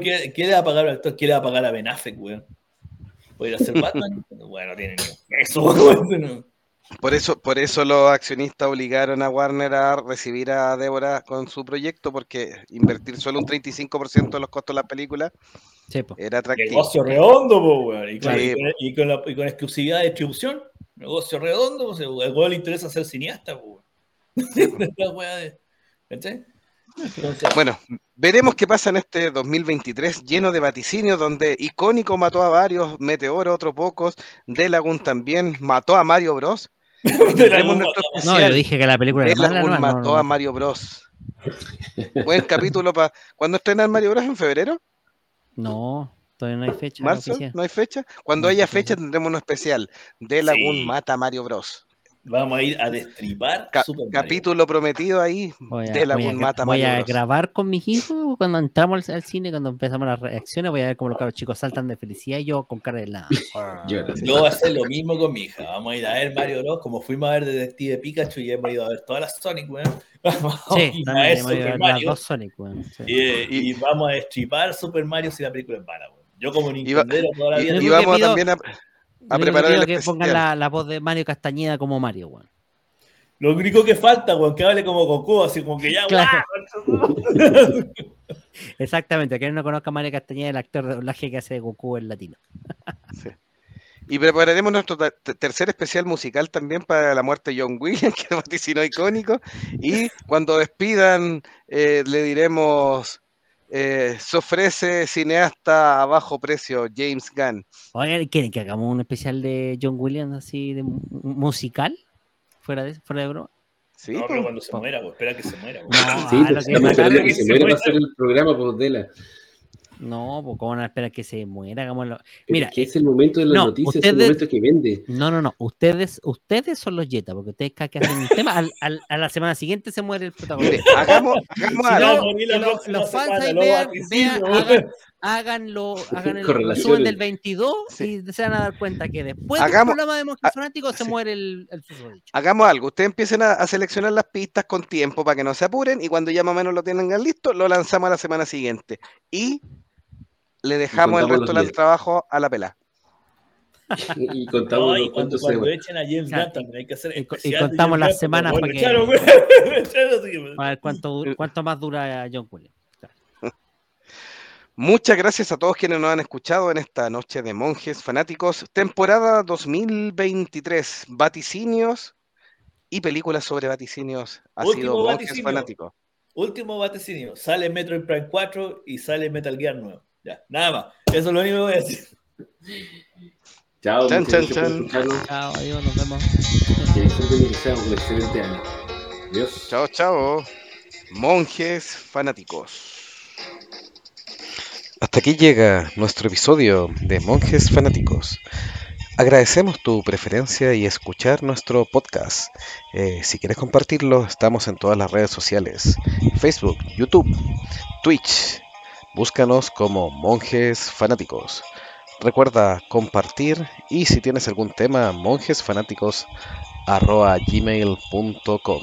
¿qué, qué le va a pagar al actor? ¿Qué le va a pagar a Ben Affleck, weón? ¿Puede ir a ser Batman? bueno, no tiene ni eso, weón. Por eso, por eso los accionistas obligaron a Warner a recibir a Débora con su proyecto, porque invertir solo un 35% de los costos de la película Sí, po. Era atractivo. Negocio redondo, po, weón. Y con, Sí, y con- y con la- y con exclusividad de distribución. Negocio redondo, pues, el weón le interesa ser cineasta, po, weón. La weá de- ¿Cachai? Entonces, Bueno, veremos qué pasa en este 2023 lleno de vaticinios donde Icónico mató a varios, Meteoro otro pocos, Delagun también mató a Mario Bros. No, yo dije que la película era mala, no, mató no, a no. Mario Bros. Buen capítulo para... ¿Cuándo estrenan Mario Bros? ¿En febrero? No, todavía no hay fecha ¿Marzo? ¿No hay fecha? Cuando No, haya fecha tendremos un especial. Delagun Sí. mata a Mario Bros. Vamos a ir a destripar Ca- Super Mario. capítulo prometido ahí. Voy a, Delagun voy a mata voy Mario a grabar con mis hijos cuando entramos al, al cine, cuando empezamos las reacciones, voy a ver cómo los chicos saltan de felicidad y yo con cara de nada. Llora. Yo voy a hacer lo mismo con mi hija. Vamos a ir a ver Mario Bros. Como fuimos a ver Detective Pikachu y hemos ido a ver todas las Sonic, weón. Vamos a Sí, a ver Super las Mario. dos Sonic, weón, sí. Y, y vamos a destripar Super Mario si la película es mala, weón. Yo como Y va- Nintendero toda la Y, vida. Y que vamos pido- también a, a preparar el que pongan la, la voz de Mario Castañeda como Mario, weón. Lo único que falta, weón, que hable como Goku, así como que ya, Claro. guau. Exactamente, que no conozca a Mario Castañeda, el actor de doblaje que hace de Goku en latino. Y prepararemos nuestro ter- ter- tercer especial musical también para la muerte de John Williams, que es vaticinó icónico. Y cuando despidan, eh, le diremos: eh, se ofrece cineasta a bajo precio, James Gunn. Oye, ¿quieren que hagamos un especial de John Williams así de mu- musical? Fuera de, fuera de broma. Sí, No, pero cuando se muera, weón, espera que se muera, weón. No, Sí, ah, pues, que se se muera para hacer el programa por Dela. No, pues cómo van a esperar que se muera, hagámoslo. Mira, es que es el momento de las no, noticias, es el momento que vende. no, no, no, ustedes, ustedes son los Jetta, porque ustedes cada que hacen un tema, al- al- a la semana siguiente se muere el Mire, protagonista. hagamos, hagamos Si algo. no, morir la que lo- próxima los fans ahí vean, vean, hagan, háganlo, hagan el resumen del 22 Sí. y se van a dar cuenta que después Hagamos- del programa de ah, Fanáticos se sí. muere el, el. Hagamos algo, ustedes empiecen a, a seleccionar las pistas con tiempo para que no se apuren y cuando ya más o menos lo tengan listo, lo lanzamos a la semana siguiente. Y le dejamos el resto del trabajo a la pela. Y contamos y cuando, echen a James Claro, Gunn también hay que hacer y contamos las semanas para que- echaron, ver cuánto, cuánto más dura John Williams. Muchas gracias a todos quienes nos han escuchado en esta noche de monjes fanáticos, temporada 2023, vaticinios y películas sobre vaticinios. Ha Último sido monjes vaticinio. fanáticos. Último vaticinio. Sale Metroid Prime 4 y sale Metal Gear nuevo. Ya, nada más. Eso es lo único que voy a decir. Chao, Chan, chan, chan. Chao, adiós, nos vemos. Que disfruten y que sea un excelente año. Adiós. Chao, chao. Monjes fanáticos. Hasta aquí llega nuestro episodio de Monjes Fanáticos. Agradecemos tu preferencia y escuchar nuestro podcast. Eh, si quieres compartirlo, estamos en todas las redes sociales. Facebook, YouTube, Twitch. Búscanos como Monjes Fanáticos. Recuerda compartir y si tienes algún tema, monjesfanáticos.gmail.com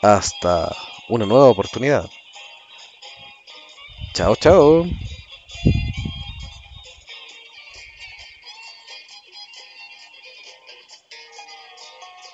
Hasta una nueva oportunidad. Chao, chao.